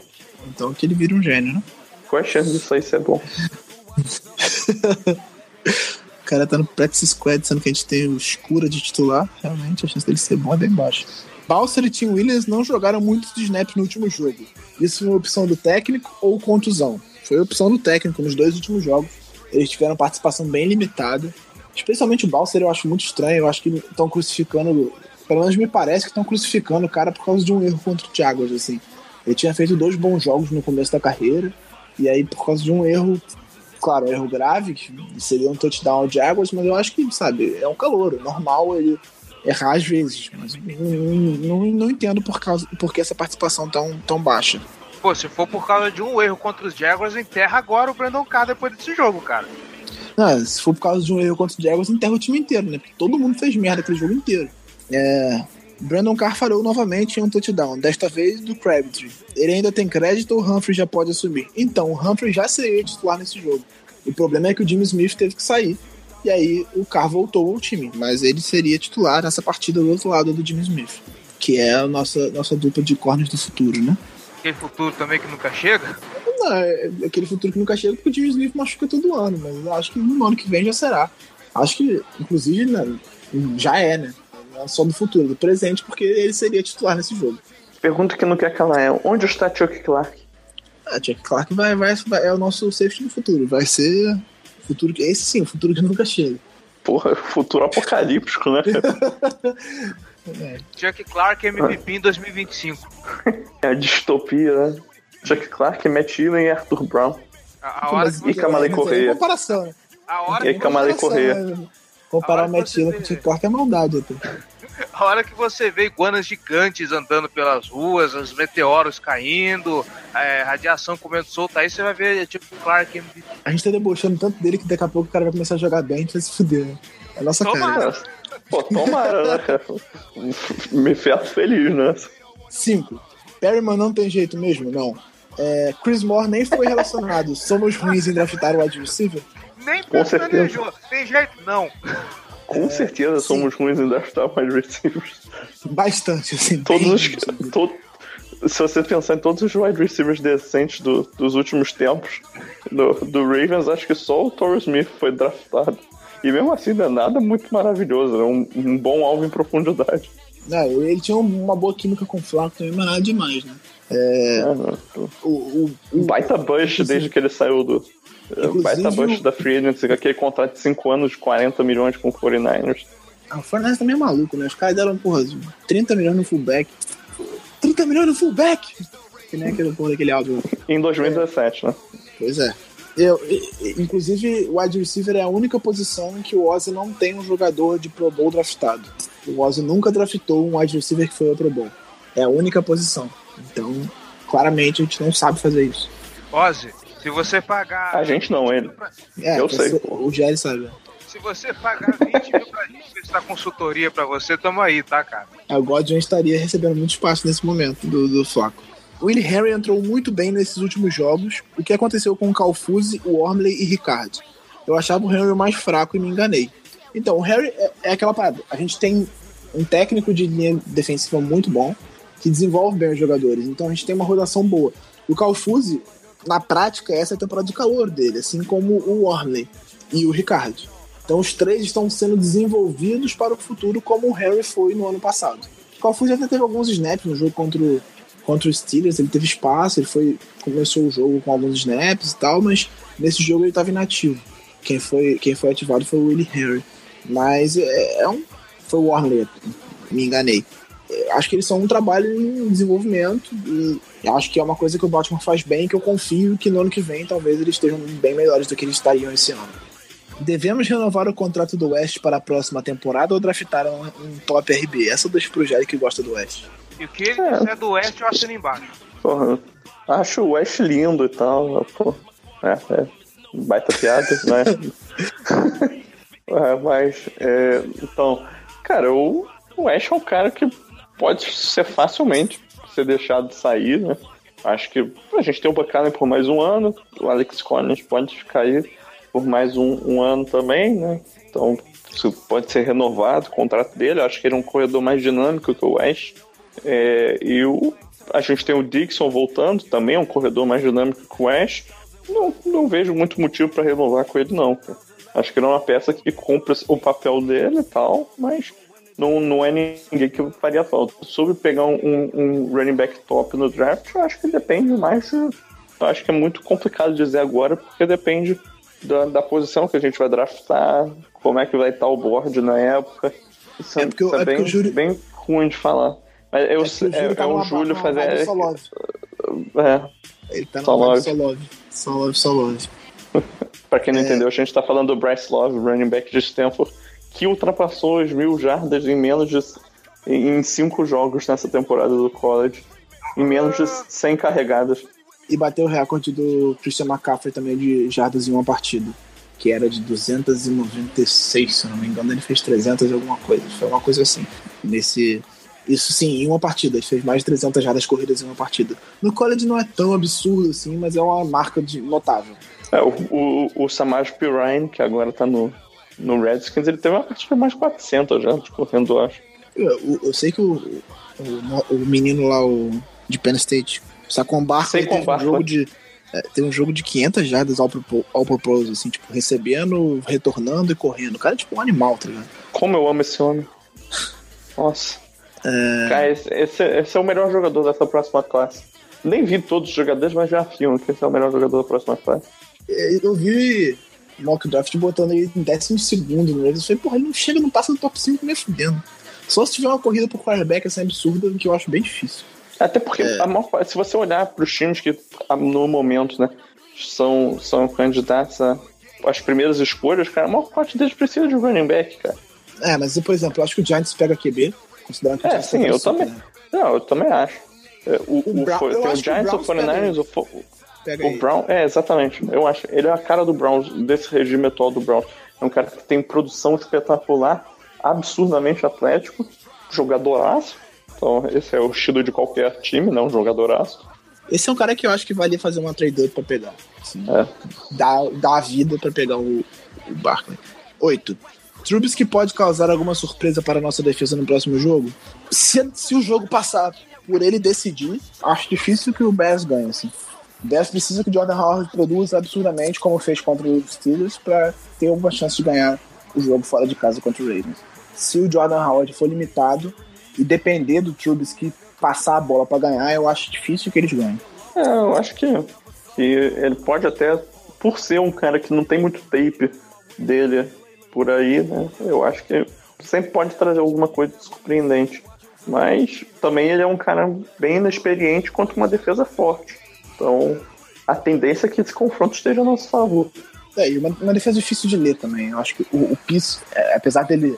Então que ele vira um gênio, né? Qual a chance disso aí ser bom? O cara tá no practice squad, sendo que a gente tem o escura de titular. Realmente, a chance dele ser bom é bem baixa. Balser e Tim Williams não jogaram muitos snaps no último jogo. Isso foi opção do técnico ou contusão? Foi opção do técnico nos dois últimos jogos. Eles tiveram participação bem limitada. Especialmente o Balser eu acho muito estranho. Eu acho que estão crucificando. Pelo menos me parece que estão crucificando o cara por causa de um erro contra o Jaguars, assim. Ele tinha feito dois bons jogos no começo da carreira. E aí, por causa de um erro, claro, erro grave, que seria um touchdown ao Jaguars, mas eu acho que, sabe, é um calor. É normal ele errar às vezes. Mas não, não, não entendo por, causa, por que essa participação tão, tão baixa. Pô, se for por causa de um erro contra os Jaguars, enterra agora o Brandon Carr depois desse jogo, cara. Não, se for por causa de um erro contra os Jaguars, enterra o time inteiro, né? Porque todo mundo fez merda aquele jogo inteiro. É, Brandon Carr falhou novamente em um touchdown, desta vez do Crabtree. Ele ainda tem crédito ou o Humphrey já pode assumir? Então, o Humphrey já seria titular nesse jogo. O problema é que o Jimmy Smith teve que sair. E aí o Carr voltou ao time. Mas ele seria titular nessa partida do outro lado do Jimmy Smith. Que é a nossa, nossa dupla de corners do futuro, né? Aquele futuro também que nunca chega? Não, é aquele futuro que nunca chega porque o Jimmy Smith machuca todo ano. Mas eu acho que no ano que vem já será. Acho que, inclusive, né, já é, né? Não é só do futuro, do presente, porque ele seria titular nesse jogo. Pergunta que não quer calar é: onde está Chuck Clark? A Chuck Clark vai, vai, vai, é o nosso safety do futuro. Vai ser o futuro que. Esse sim, o futuro que nunca chega. Porra, futuro apocalíptico, né? É. Chuck Clark MVP em 2025. É a distopia, né? Chuck Clark, Matt Dillon e Arthur Brown. A, a hora E é Correia. comparação, né? A hora, E Comparação, Correia. Comparar A o Matt que Dillon você com o. Chuck Clark é maldade até. a hora que você vê iguanas gigantes andando pelas ruas, os meteoros caindo, é, radiação comendo solta, aí você vai ver tipo Clark. A gente tá debochando tanto dele que daqui a pouco o cara vai começar a jogar bem e a gente vai se fuder. né? É a nossa Tomara. cara. Pô, tomara, né, cara? Me feto feliz, né? 5. Perryman não tem jeito mesmo? Não. É, Chris Moore nem foi relacionado. Somos ruins em draftar o wide receiver? Nem Com certeza. Tem jeito? Não. Com certeza somos ruins em draftar wide receivers. Bastante, assim. Todos os. ruins. to- se você pensar em todos os wide receivers decentes do- dos últimos tempos do, do Ravens, acho que só o Torrey Smith foi draftado. E mesmo assim, não é nada muito maravilhoso, é um, um bom alvo em profundidade. Não, ele tinha uma boa química com o Flaco também, mas nada demais, né? É, É, o, o, o, baita bush desde que ele saiu do. É, Inclusive, baita bush o- da Free Agency, aquele contrato de 5 anos de 40 milhões com o 49ers. Ah, o Fortnite também é maluco, né? Os caras deram, porra, 30 milhões no fullback. 30 milhões no fullback! Que nem aquele porra daquele álbum. Em 2017, né? Pois é. Eu, inclusive, o wide receiver é a única posição em que o Ozzy não tem um jogador de Pro Bowl draftado. O Ozzy nunca draftou um wide receiver que foi ao Pro Bowl. É a única posição. Então, claramente, a gente não sabe fazer isso. Ozzy, se você pagar. A gente não, ele. É, Eu sei, pô. O Jerry sabe. Se você pagar 20 mil pra gente prestar consultoria pra você, tamo aí, tá, cara? O Godwin estaria recebendo muito espaço nesse momento do, do Flaco. O Willie Harry entrou muito bem nesses últimos jogos. O que aconteceu com o Calfuse, o Ormley e Ricard? Eu achava o Henry mais fraco e me enganei. Então, o Harry é, é aquela parada. A gente tem um técnico de linha defensiva muito bom, que desenvolve bem os jogadores. Então a gente tem uma rotação boa. O Calfuse, na prática, essa é a temporada de calor dele, assim como o Ormley e o Ricard. Então os três estão sendo desenvolvidos para o futuro como o Harry foi no ano passado. O Calfuse até teve alguns snaps no jogo contra o, contra os Steelers, ele teve espaço, ele foi começou o jogo com alguns snaps e tal, mas nesse jogo ele estava inativo. Quem foi, quem foi ativado foi o Willie Harry. Mas é, é um, foi o Warner, me enganei. É, Acho que eles são um trabalho em desenvolvimento e acho que é uma coisa que o Baltimore faz bem que eu confio que no ano que vem talvez eles estejam bem melhores do que eles estariam esse ano. Devemos renovar o contrato do West para a próxima temporada ou draftar um, um top RB? Essa deixa pro Jerry que gosta do West. E o que ele É. quiser do Oeste, eu assino embaixo. Porra, acho o West lindo e tal. Pô, é, é. Baita piada, né? É, mas, é, então, cara, o o West é um cara que pode ser facilmente ser deixado de sair, né? Acho que a gente tem o Buchanan por mais um ano, o Alex Collins pode ficar aí por mais um, um ano também, né? Então, pode ser renovado o contrato dele. Acho que ele é um corredor mais dinâmico que o West. É, e o, a gente tem o Dixon voltando, também é um corredor mais dinâmico que o Ash. Não, não vejo muito motivo para renovar com ele, não. Acho que ele é uma peça que cumpre o papel dele e tal, mas não, não é ninguém que faria falta. Sobre pegar um, um running back top no draft, eu acho que depende mais. Eu acho que é muito complicado dizer agora, porque depende da, da posição que a gente vai draftar, como é que vai estar o board na época. Isso é, porque, isso é é bem, bem ruim de falar. Mas eu, É é, tá é o Júlio fazer. Solove. É, Ele tá Só na love. só love. Só love, só love. Pra quem não É. entendeu, a gente tá falando do Bryce Love, running back de Stanford, que ultrapassou as mil jardas em menos de. em cinco jogos nessa temporada do college. Em menos de 100 carregadas. E bateu o recorde do Christian McCaffrey também de jardas em uma partida. Que era de 296, se não me engano, ele fez 300 e alguma coisa. Foi uma coisa assim. Nesse. Isso sim, em uma partida. Ele fez mais de 300 jardas corridas em uma partida. No college não é tão absurdo assim, mas é uma marca de notável. É, o, o, o Samaj Pirine, que agora tá no, no Redskins, ele teve uma partida mais de 400 jardas correndo, eu acho. Eu, eu- sei que o, o, o menino lá, o de Penn State, o Saquon Barkley teve um jogo de é, teve um jogo de 500 jardas ao, propo- ao propósito, assim, tipo, recebendo, retornando e correndo. O cara é tipo um animal, tá ligado? Como eu amo esse homem. Nossa. Cara, esse, esse, esse é o melhor jogador dessa próxima classe. Nem vi todos os jogadores, mas já afirmo que esse é o melhor jogador da próxima classe. É, Eu vi mock draft botando ele em décimo segundo no Ravens. Eu falei, porra, ele não chega, não passa do top 5 nem fudendo. Só se tiver uma corrida pro quarterback assim absurda, que eu acho bem difícil. Até porque, É. a maior se você olhar para os times que no momento né, são, são candidatos a- às primeiras escolhas, cara, a maior parte deles precisa de um running back, cara. É, mas por exemplo, eu acho que o Giants pega QB, considerando que o É, sim, eu super, também. né? Não, eu também acho. É, O, O o, Brown- o acho que o Giants, o Browns pega 49ers, o, Pega o aí. Brown. É, exatamente. Eu acho. Ele é a cara do Browns, desse regime atual do Browns. É um cara que tem produção espetacular, absurdamente atlético, jogadoraço. Então, esse é o estilo de qualquer time, não um jogadoraço. Esse é um cara que eu acho que valia fazer uma trade up pra pegar. Assim, É. dar, dar a vida pra pegar o, o Barkley. 8. Trubisky pode causar alguma surpresa para a nossa defesa no próximo jogo? Se, se o jogo passar por ele decidir, acho difícil que o Bears ganhe. Assim. Bears precisa que o Jordan Howard produza absurdamente, como fez contra os Steelers, para ter alguma chance de ganhar o jogo fora de casa contra o Ravens. Se o Jordan Howard for limitado e depender do Trubisky passar a bola para ganhar, eu acho difícil que eles ganhem. É, eu acho que, que ele pode até, por ser um cara que não tem muito tape dele por aí, né? Eu acho que sempre pode trazer alguma coisa surpreendente. Mas também ele é um cara bem inexperiente contra uma defesa forte. Então a tendência é que esse confronto esteja a nosso favor. É, e uma, uma defesa difícil de ler também. Eu acho que o, o é, apesar dele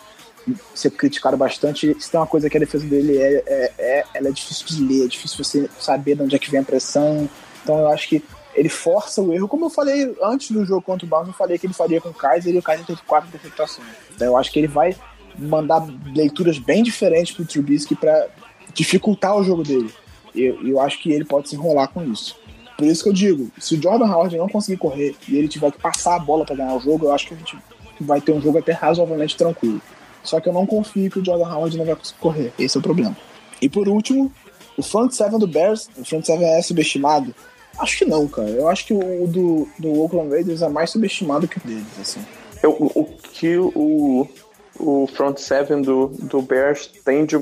ser criticado bastante, se tem uma coisa que a defesa dele é, é, é- ela é difícil de ler, é difícil você saber de onde é que vem a pressão. Então eu acho que ele força o erro, como eu falei antes do jogo contra o Browns, eu falei que ele faria com o Kaiser e o Kaiser teve quatro interceptações. Então eu acho que ele vai mandar leituras bem diferentes pro Trubisky para dificultar o jogo dele. E eu, eu acho que ele pode se enrolar com isso. Por isso que eu digo, se o Jordan Howard não conseguir correr e ele tiver que passar a bola para ganhar o jogo, eu acho que a gente vai ter um jogo até razoavelmente tranquilo. Só que eu não confio que o Jordan Howard não vai conseguir correr. Esse é o problema. E por último, o front seven do Bears, o front seven é subestimado? Acho que não, cara. Eu acho que o do, do Oakland Raiders é mais subestimado que o deles, assim. Eu- o, que o, o front seven do, do Bears tem de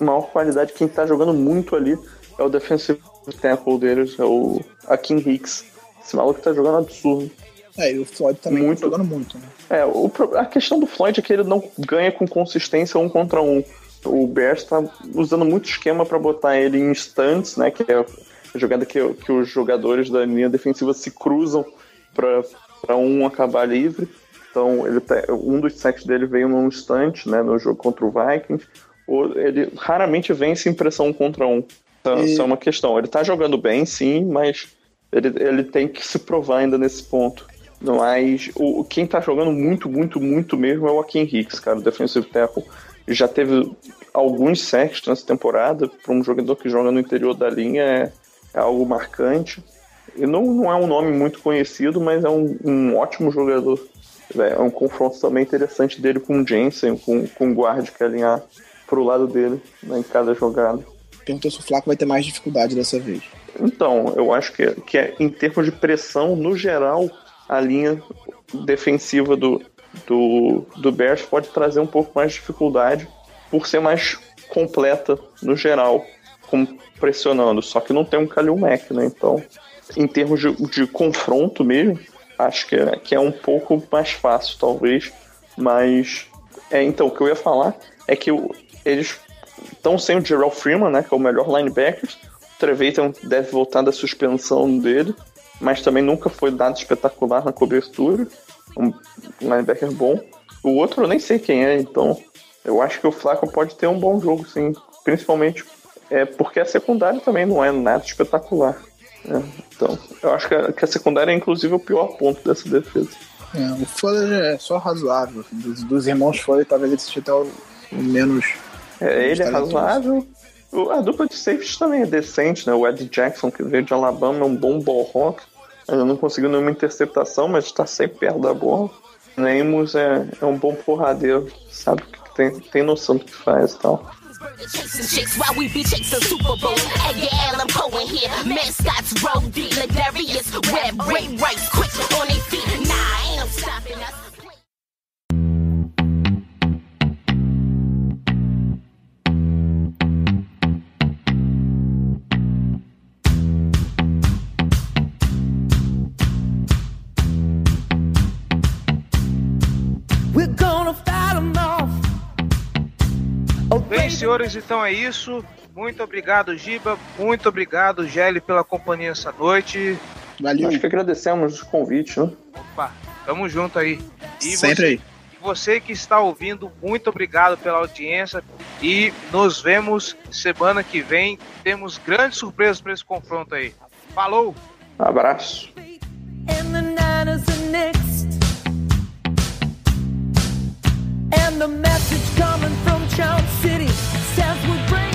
maior qualidade, quem tá jogando muito ali é o defensive tackle deles, é o Akin Hicks. Esse maluco tá jogando absurdo. É, e o Floyd também Muito. tá jogando muito, né? É, o a questão do Floyd é que ele não ganha com consistência um contra um. O Bears tá usando muito esquema para botar ele em stunts, né? Que é a jogada que, que os jogadores da linha defensiva se cruzam para um acabar livre. Então, ele tá- um dos sacks dele veio num stunt, né? No jogo contra o Vikings. Ele raramente vence em pressão um contra um. Então, E- Isso é uma questão. Ele tá jogando bem, sim, mas ele, ele tem que se provar ainda nesse ponto. Mas o, quem tá jogando muito, muito, muito mesmo é o Akin Hicks, cara, o defensive tackle. Já teve alguns sacks nessa temporada, para um jogador que joga no interior da linha é, é algo marcante. E não, não é um nome muito conhecido, mas é um, um ótimo jogador. É um confronto também interessante dele com o Jensen, com, com o guard que alinhar pro lado dele né, em cada jogada. Perguntou se o Flaco vai ter mais dificuldade dessa vez. Então, eu acho que, que é, em termos de pressão, no geral, a linha defensiva do, do, do Bears pode trazer um pouco mais de dificuldade por ser mais completa no geral, pressionando. Só que não tem um Kalil Mack, né? Então, em termos de, de confronto mesmo, acho que é, que é um pouco mais fácil, talvez. Mas, é, então, o que eu ia falar é que eles estão sem o Gerald Freeman, né? Que é o melhor linebacker. O Trevathan deve voltar da suspensão dele, mas também nunca foi dado espetacular na cobertura. Um linebacker bom. O outro eu nem sei quem é, então eu acho que o Flaco pode ter um bom jogo, sim. Principalmente é, porque a secundária também não é nada espetacular. Né? Então, eu acho que a, que a, secundária é inclusive o pior ponto dessa defesa. É, o Fuller é só razoável. Dos, dos irmãos Fuller, talvez ele seja até o, menos. É, ele é razoável. A dupla de safety também é decente, né? O Ed Jackson, que veio de Alabama, é um bom ball rock. Ainda não conseguiu nenhuma interceptação, mas está sempre perto da bola. Neymos é, é um bom porradeiro, sabe que tem, tem noção do que faz e tal. Senhores, então é isso. Muito obrigado, Giba. Muito obrigado, Gelli, pela companhia essa noite. Valeu. Acho que agradecemos o convite, né? Opa, tamo junto aí. E Sempre você, aí. Você que está ouvindo, muito obrigado pela audiência e nos vemos semana que vem. Temos grandes surpresas para esse confronto aí. Falou! abraço. And the message coming from Charles City says we're bringing.